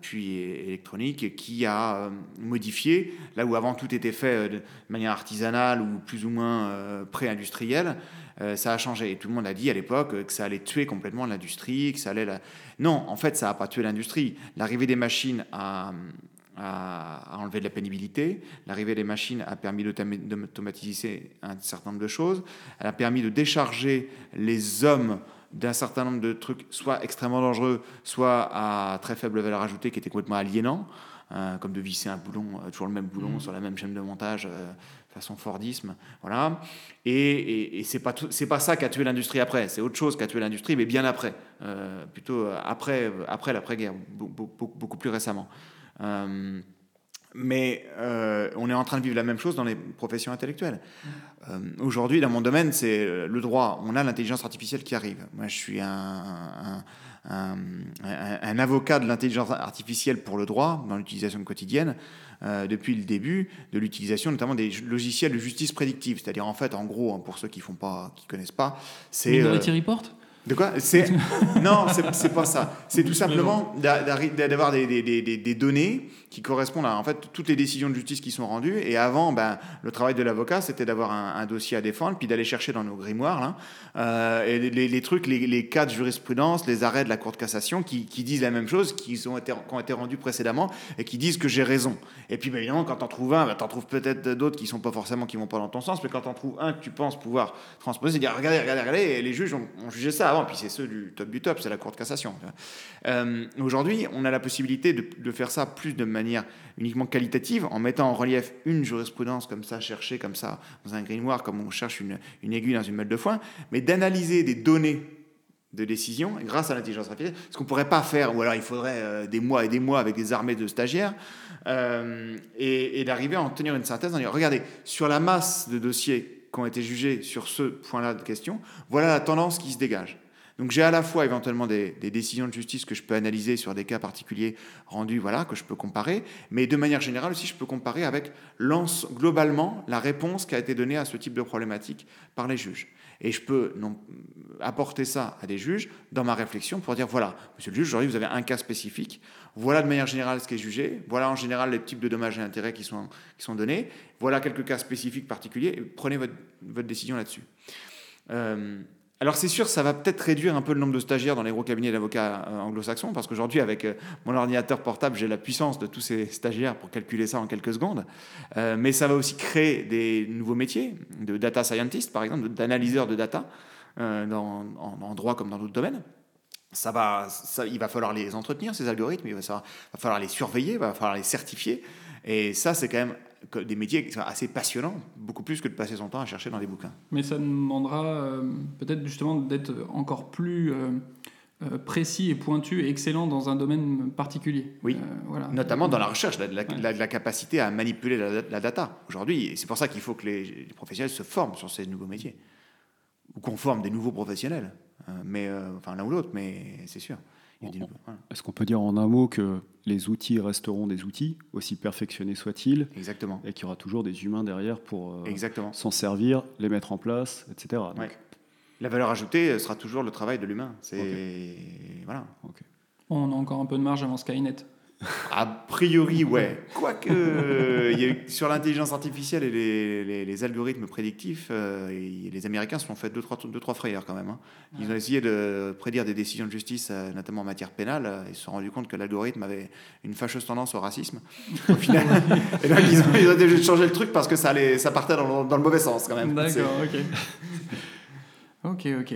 puis é- électronique, qui a euh, modifié, là où avant tout était fait euh, de manière artisanale ou plus ou moins euh, pré-industrielle, euh, ça a changé. Et tout le monde a dit à l'époque euh, que ça allait tuer complètement l'industrie, que ça allait... La... Non, en fait, ça n'a pas tué l'industrie. L'arrivée des machines a, enlevé de la pénibilité. L'arrivée des machines a permis d'automa- d'automatiser un certain nombre de choses. Elle a permis de décharger les hommes d'un certain nombre de trucs, soit extrêmement dangereux, soit à très faible valeur ajoutée, qui étaient complètement aliénants, euh, comme de visser un boulon, euh, toujours le même boulon sur la même chaîne de montage, euh, façon Fordisme, voilà. Et, et, et c'est pas c'est pas ça qui a tué l'industrie après, c'est autre chose qui a tué l'industrie, mais bien après, plutôt après, après l'après-guerre, be- be- beaucoup, beaucoup plus récemment. Mais euh, on est en train de vivre la même chose dans les professions intellectuelles. Euh, Aujourd'hui, dans mon domaine, c'est le droit. On a l'intelligence artificielle qui arrive. Moi, je suis un, un, un- un- un avocat de l'intelligence artificielle pour le droit, dans l'utilisation quotidienne, euh, depuis le début de l'utilisation notamment des logiciels de justice prédictive. C'est-à-dire, en fait, en gros, hein, pour ceux qui font pas, qui connaissent pas, c'est... euh, Minority Report? De quoi? C'est non, c'est c'est pas ça. C'est tout simplement d'avoir des, des- des- des- des données qui correspondent à en fait toutes les décisions de justice qui sont rendues. Et avant, ben, le travail de l'avocat, c'était d'avoir un, un dossier à défendre, puis d'aller chercher dans nos grimoires là, euh, et les, les trucs, les, les cas de jurisprudence, les arrêts de la Cour de cassation qui, qui disent la même chose, qui ont été, qui ont été rendus précédemment et qui disent que j'ai raison. Et puis, ben, évidemment, quand t'en trouves un, ben, t'en trouves peut-être d'autres qui sont pas forcément qui vont pas dans ton sens, mais quand t'en trouves un que tu penses pouvoir transposer, c'est dire regardez, regardez, regardez, et les juges ont, ont jugé ça avant, puis c'est ceux du top du top, c'est la Cour de cassation. Euh, Aujourd'hui, on a la possibilité de, faire ça plus de manière uniquement qualitative, en mettant en relief une jurisprudence comme ça, cherchée comme ça, dans un grimoire, comme on cherche une, une aiguille dans une meule de foin, mais d'analyser des données de décision grâce à l'intelligence artificielle, ce qu'on ne pourrait pas faire, ou alors il faudrait euh, des mois et des mois avec des armées de stagiaires, euh, et, et d'arriver à en tenir une synthèse en disant, regardez, sur la masse de dossiers qui ont été jugés sur ce point-là de question, voilà la tendance qui se dégage. Donc j'ai à la fois éventuellement des, décisions de justice que je peux analyser sur des cas particuliers rendus, voilà, que je peux comparer, mais de manière générale aussi je peux comparer avec globalement la réponse qui a été donnée à ce type de problématique par les juges. Et je peux apporter ça à des juges dans ma réflexion pour dire voilà, monsieur le juge, aujourd'hui vous avez un cas spécifique, voilà de manière générale ce qui est jugé, voilà en général les types de dommages et intérêts qui sont, qui sont donnés, voilà quelques cas spécifiques particuliers, prenez votre, votre décision là-dessus. Euh, Alors c'est sûr, ça va peut-être réduire un peu le nombre de stagiaires dans les gros cabinets d'avocats euh, anglo-saxons, parce qu'aujourd'hui, avec euh, mon ordinateur portable, j'ai la puissance de tous ces stagiaires pour calculer ça en quelques secondes. Euh, mais ça va aussi créer des nouveaux métiers, de data scientist par exemple, d'analyseurs de data, dans- en, droit comme dans d'autres domaines. Ça va, ça, il va falloir les entretenir, ces algorithmes, il va, va falloir les surveiller, il va falloir les certifier. Et ça, c'est quand même des métiers qui sont assez passionnants, beaucoup plus que de passer son temps à chercher dans des bouquins. Mais ça demandera euh, peut-être justement d'être encore plus euh, euh, précis et pointu et excellent dans un domaine particulier. Oui. Euh, voilà. Notamment dans la recherche, la, la- Ouais. la- la capacité à manipuler la, data. Aujourd'hui, et c'est pour ça qu'il faut que les, les professionnels se forment sur ces nouveaux métiers. Ou qu'on forme des nouveaux professionnels. Euh, mais, enfin, l'un ou l'autre, mais c'est sûr. Est-ce qu'on peut dire en un mot que les outils resteront des outils, aussi perfectionnés soient-ils, Exactement. et qu'il y aura toujours des humains derrière pour euh, s'en servir, les mettre en place, etc. Donc, Ouais. La valeur ajoutée sera toujours le travail de l'humain. C'est voilà. ok. On a encore un peu de marge avant Skynet. A priori, ouais. Quoique, euh, y a eu- sur l'intelligence artificielle et les, les- les algorithmes prédictifs, euh, et les Américains se sont fait deux trois, deux, trois frayeurs quand même. hein. Ils ont essayé de prédire des décisions de justice, euh, notamment en matière pénale. euh, Ils se sont rendus compte que l'algorithme avait une fâcheuse tendance au racisme. Au final, et donc ils ont, ils ont changer le truc parce que ça, allait, ça partait dans le, dans le mauvais sens quand même. D'accord, ok. ok, ok.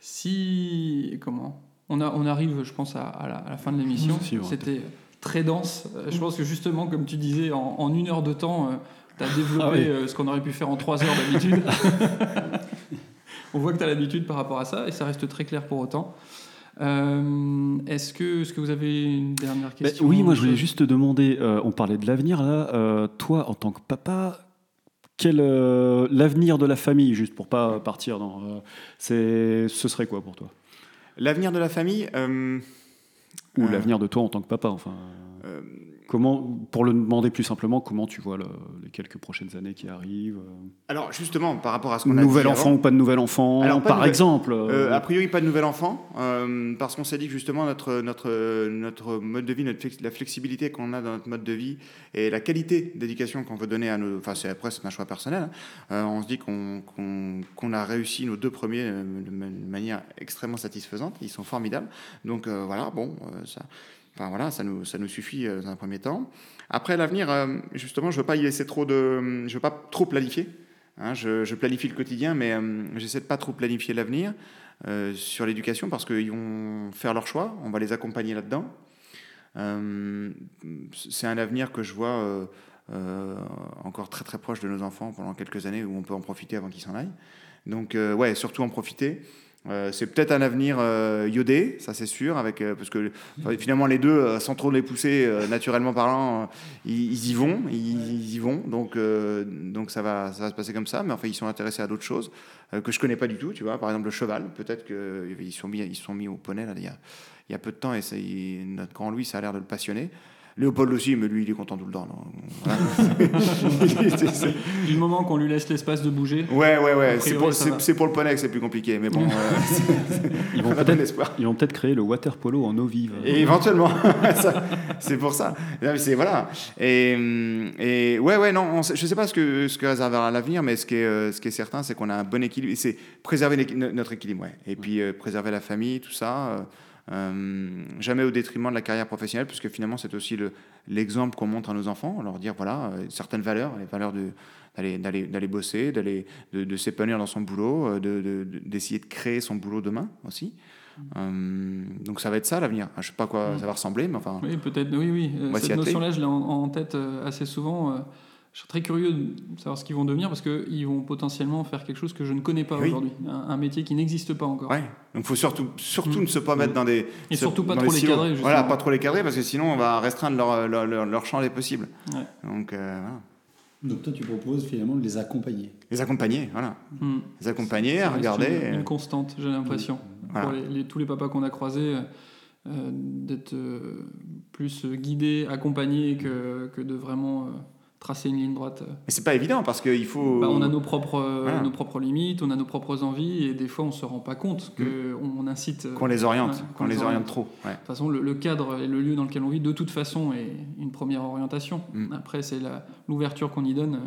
Si. Comment? On, a, on arrive, je pense, à, à la, à la fin de l'émission. C'était très dense. Euh, Je pense que justement, comme tu disais, en, en une heure de temps, tu as développé Ah oui. euh, ce qu'on aurait pu faire en trois heures d'habitude. on voit que tu as l'habitude par rapport à ça et ça reste très clair pour autant. Euh, Est-ce que, est que vous avez une dernière Ben, question oui, moi je voulais juste te demander, euh, on parlait de l'avenir là, euh, toi en tant que papa, quel euh, l'avenir de la famille, juste pour pas partir dans, euh, c'est, ce serait quoi pour toi? L'avenir de la famille. euh, Ou Euh. l'avenir de toi en tant que papa, enfin. Comment, pour le demander plus simplement, comment tu vois le- les quelques prochaines années qui arrivent euh, alors justement, par rapport à ce qu'on a dit Nouvel avant- enfant ou pas de nouvel enfant, Alors, par nouvel- exemple Euh, euh, a priori, pas de nouvel enfant, euh, parce qu'on s'est dit que justement notre, notre, notre mode de vie, notre la flexibilité qu'on a dans notre mode de vie et la qualité d'éducation qu'on veut donner à nos. Enfin, c'est, après, c'est un choix personnel. hein. On se dit qu'on, qu'on, a réussi nos deux premiers de ma- de manière extrêmement satisfaisante. Ils sont formidables. Donc euh, voilà, bon, ça. Enfin voilà, ça nous, ça nous suffit euh, dans un premier temps. Après l'avenir, euh, justement, je veux pas y laisser trop de, je veux pas trop planifier. Hein, je, planifie le quotidien, mais euh, j'essaie de pas trop planifier l'avenir sur l'éducation parce qu'ils vont faire leur choix. On va les accompagner là-dedans. C'est un avenir que je vois encore très très proche de nos enfants pendant quelques années où on peut en profiter avant qu'ils s'en aillent. Donc euh, ouais, surtout en profiter. Euh, c'est peut-être un avenir euh, iodé, ça c'est sûr, avec euh, parce que finalement les deux, euh, sans trop les pousser euh, naturellement parlant, euh, ils, ils y vont, ils, ils y vont, donc donc ça va ça va se passer comme ça. Mais enfin ils sont intéressés à d'autres choses que je connais pas du tout, tu vois. Par exemple le cheval, peut-être qu'ils sont mis ils sont mis au poney là il y a il y a peu de temps et ça, il- notre grand Louis ça a l'air de le passionner. Léopold aussi, mais lui il est content tout le temps. Du moment qu'on lui laisse l'espace de bouger. Ouais, ouais, ouais. C'est pour, le poney que c'est plus compliqué, mais bon, euh, ils, on vont ils vont peut-être créer le water polo en eau vive. Et éventuellement, ça, c'est pour ça. C'est voilà. Et, hum, et ouais, ouais, non, on je sais pas ce que ce que réservera l'avenir, mais ce qui est euh, ce qui est certain, c'est qu'on a un bon équilibre. C'est préserver notre équilibre, ouais. Et puis euh, préserver la famille, tout ça. euh, euh, jamais au détriment de la carrière professionnelle, puisque finalement c'est aussi le- l'exemple qu'on montre à nos enfants, leur dire voilà euh, certaines valeurs, les valeurs d'aller bosser, d'aller de, de s'épanouir dans son boulot, euh, de de- de- d'essayer de créer son boulot demain aussi. Euh, donc ça va être ça l'avenir. Je sais pas quoi Mm. ça va ressembler, mais enfin. Oui, peut-être, oui, oui. Cette notion-là, je l'ai en, en tête assez souvent. Je serais très curieux de savoir ce qu'ils vont devenir parce qu'ils vont potentiellement faire quelque chose que je ne connais pas Oui. aujourd'hui. Un, un métier qui n'existe pas encore. Ouais. Donc faut surtout surtout Mm. ne se pas mettre dans des Et se- surtout pas trop les silos. cadrer, justement. Voilà, pas trop les cadrer parce que sinon on va restreindre leur leur, leur, leur champ des possibles. Ouais. Donc euh, voilà. Donc toi, tu proposes finalement de les accompagner. les accompagner, voilà, Hmm. les accompagner, Ça à regarder. Une, une constante, j'ai l'impression. Voilà. Pour les, les- tous les papas qu'on a croisés, euh, euh, d'être euh, plus guidés, accompagnés que, que de vraiment euh, tracer une ligne droite. Mais c'est pas évident parce qu'il faut. Bah, on a nos propres, euh, Voilà. nos propres limites, on a nos propres envies, et des fois on se rend pas compte qu'on on incite. euh, Mm. qu'on les oriente, qu'on les oriente trop. Ouais. De toute façon, le, le cadre et le lieu dans lequel on vit, de toute façon, est une première orientation. Mm. Après, c'est l'ouverture qu'on y donne euh,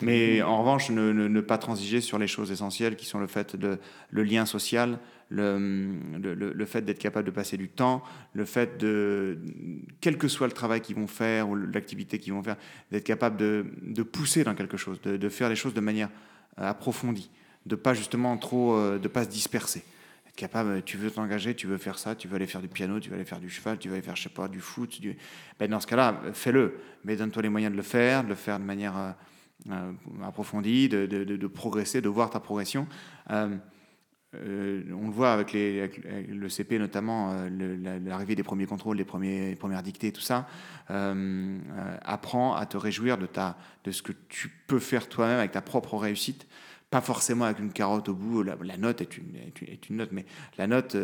Mais en revanche, ne, ne- ne pas transiger sur les choses essentielles qui sont le fait de le lien social, le, le- le- fait d'être capable de passer du temps, le fait de, quel que soit le travail qu'ils vont faire ou l'activité qu'ils vont faire, d'être capable de, de pousser dans quelque chose, de, de faire les choses de manière euh, approfondie, de pas justement trop, euh, de pas se disperser. Capable, tu veux t'engager, tu veux faire ça, tu veux aller faire du piano, tu veux aller faire du cheval, tu veux aller faire, je sais pas, du foot. Du... Ben, dans ce cas-là, fais-le. Mais donne-toi les moyens de le faire, de le faire de manière euh, euh, approfondie, de, de- de- progresser, de voir ta progression. Euh, euh, on le voit avec, le CP notamment, euh, l'arrivée des premiers contrôles, des premières dictées, tout ça. Euh, apprends à te réjouir de, ce que tu peux faire toi-même avec ta propre réussite. Pas forcément avec une carotte au bout. La, note est une, note, mais la note,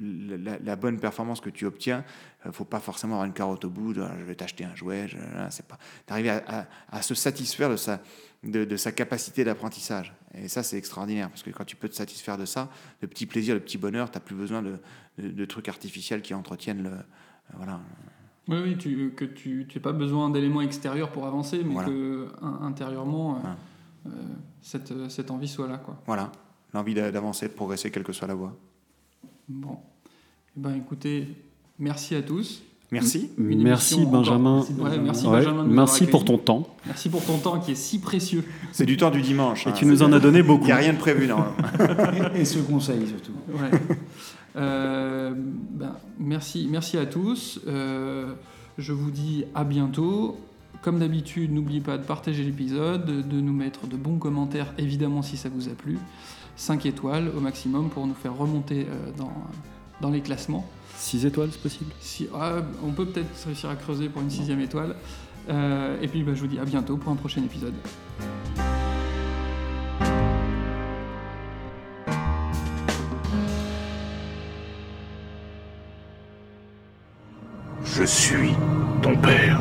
la, bonne performance que tu obtiens, faut pas forcément avoir une carotte au bout. de, je vais t'acheter un jouet. Pas. D'arriver à, à- à se satisfaire de sa, de, de sa capacité d'apprentissage. Et ça, c'est extraordinaire parce que quand tu peux te satisfaire de ça, de petits plaisirs, de petits bonheurs, tu n'as plus besoin de, de- de trucs artificiels qui entretiennent le. euh, voilà. Oui, oui, tu, que tu n'as pas besoin d'éléments extérieurs pour avancer, mais Voilà. que in- intérieurement, euh, Voilà. euh, cette, cette envie soit là. Quoi. voilà. L'envie d'a- d'avancer, de progresser, quelle que soit la voie. Bon. Eh Ben, écoutez, merci à tous. Merci. Une Merci Benjamin. encore- Ouais, merci Ouais, Benjamin pour ton temps. Merci pour ton temps qui est si précieux. C'est du temps du dimanche. Et hein. tu nous en as donné Il beaucoup. n'y a rien de prévu, non. Et ce conseil surtout. Ouais. Euh, ben, merci, merci à tous. Euh, je vous dis à bientôt. Comme d'habitude, n'oubliez pas de partager l'épisode, de, de nous mettre de bons commentaires, évidemment si ça vous a plu. 5 étoiles au maximum pour nous faire remonter euh, dans, dans les classements. 6 étoiles, c'est possible? Si, ah, on peut peut-être réussir à creuser pour une sixième étoile. Euh, et puis ben, je vous dis à bientôt pour un prochain épisode. Je suis ton père.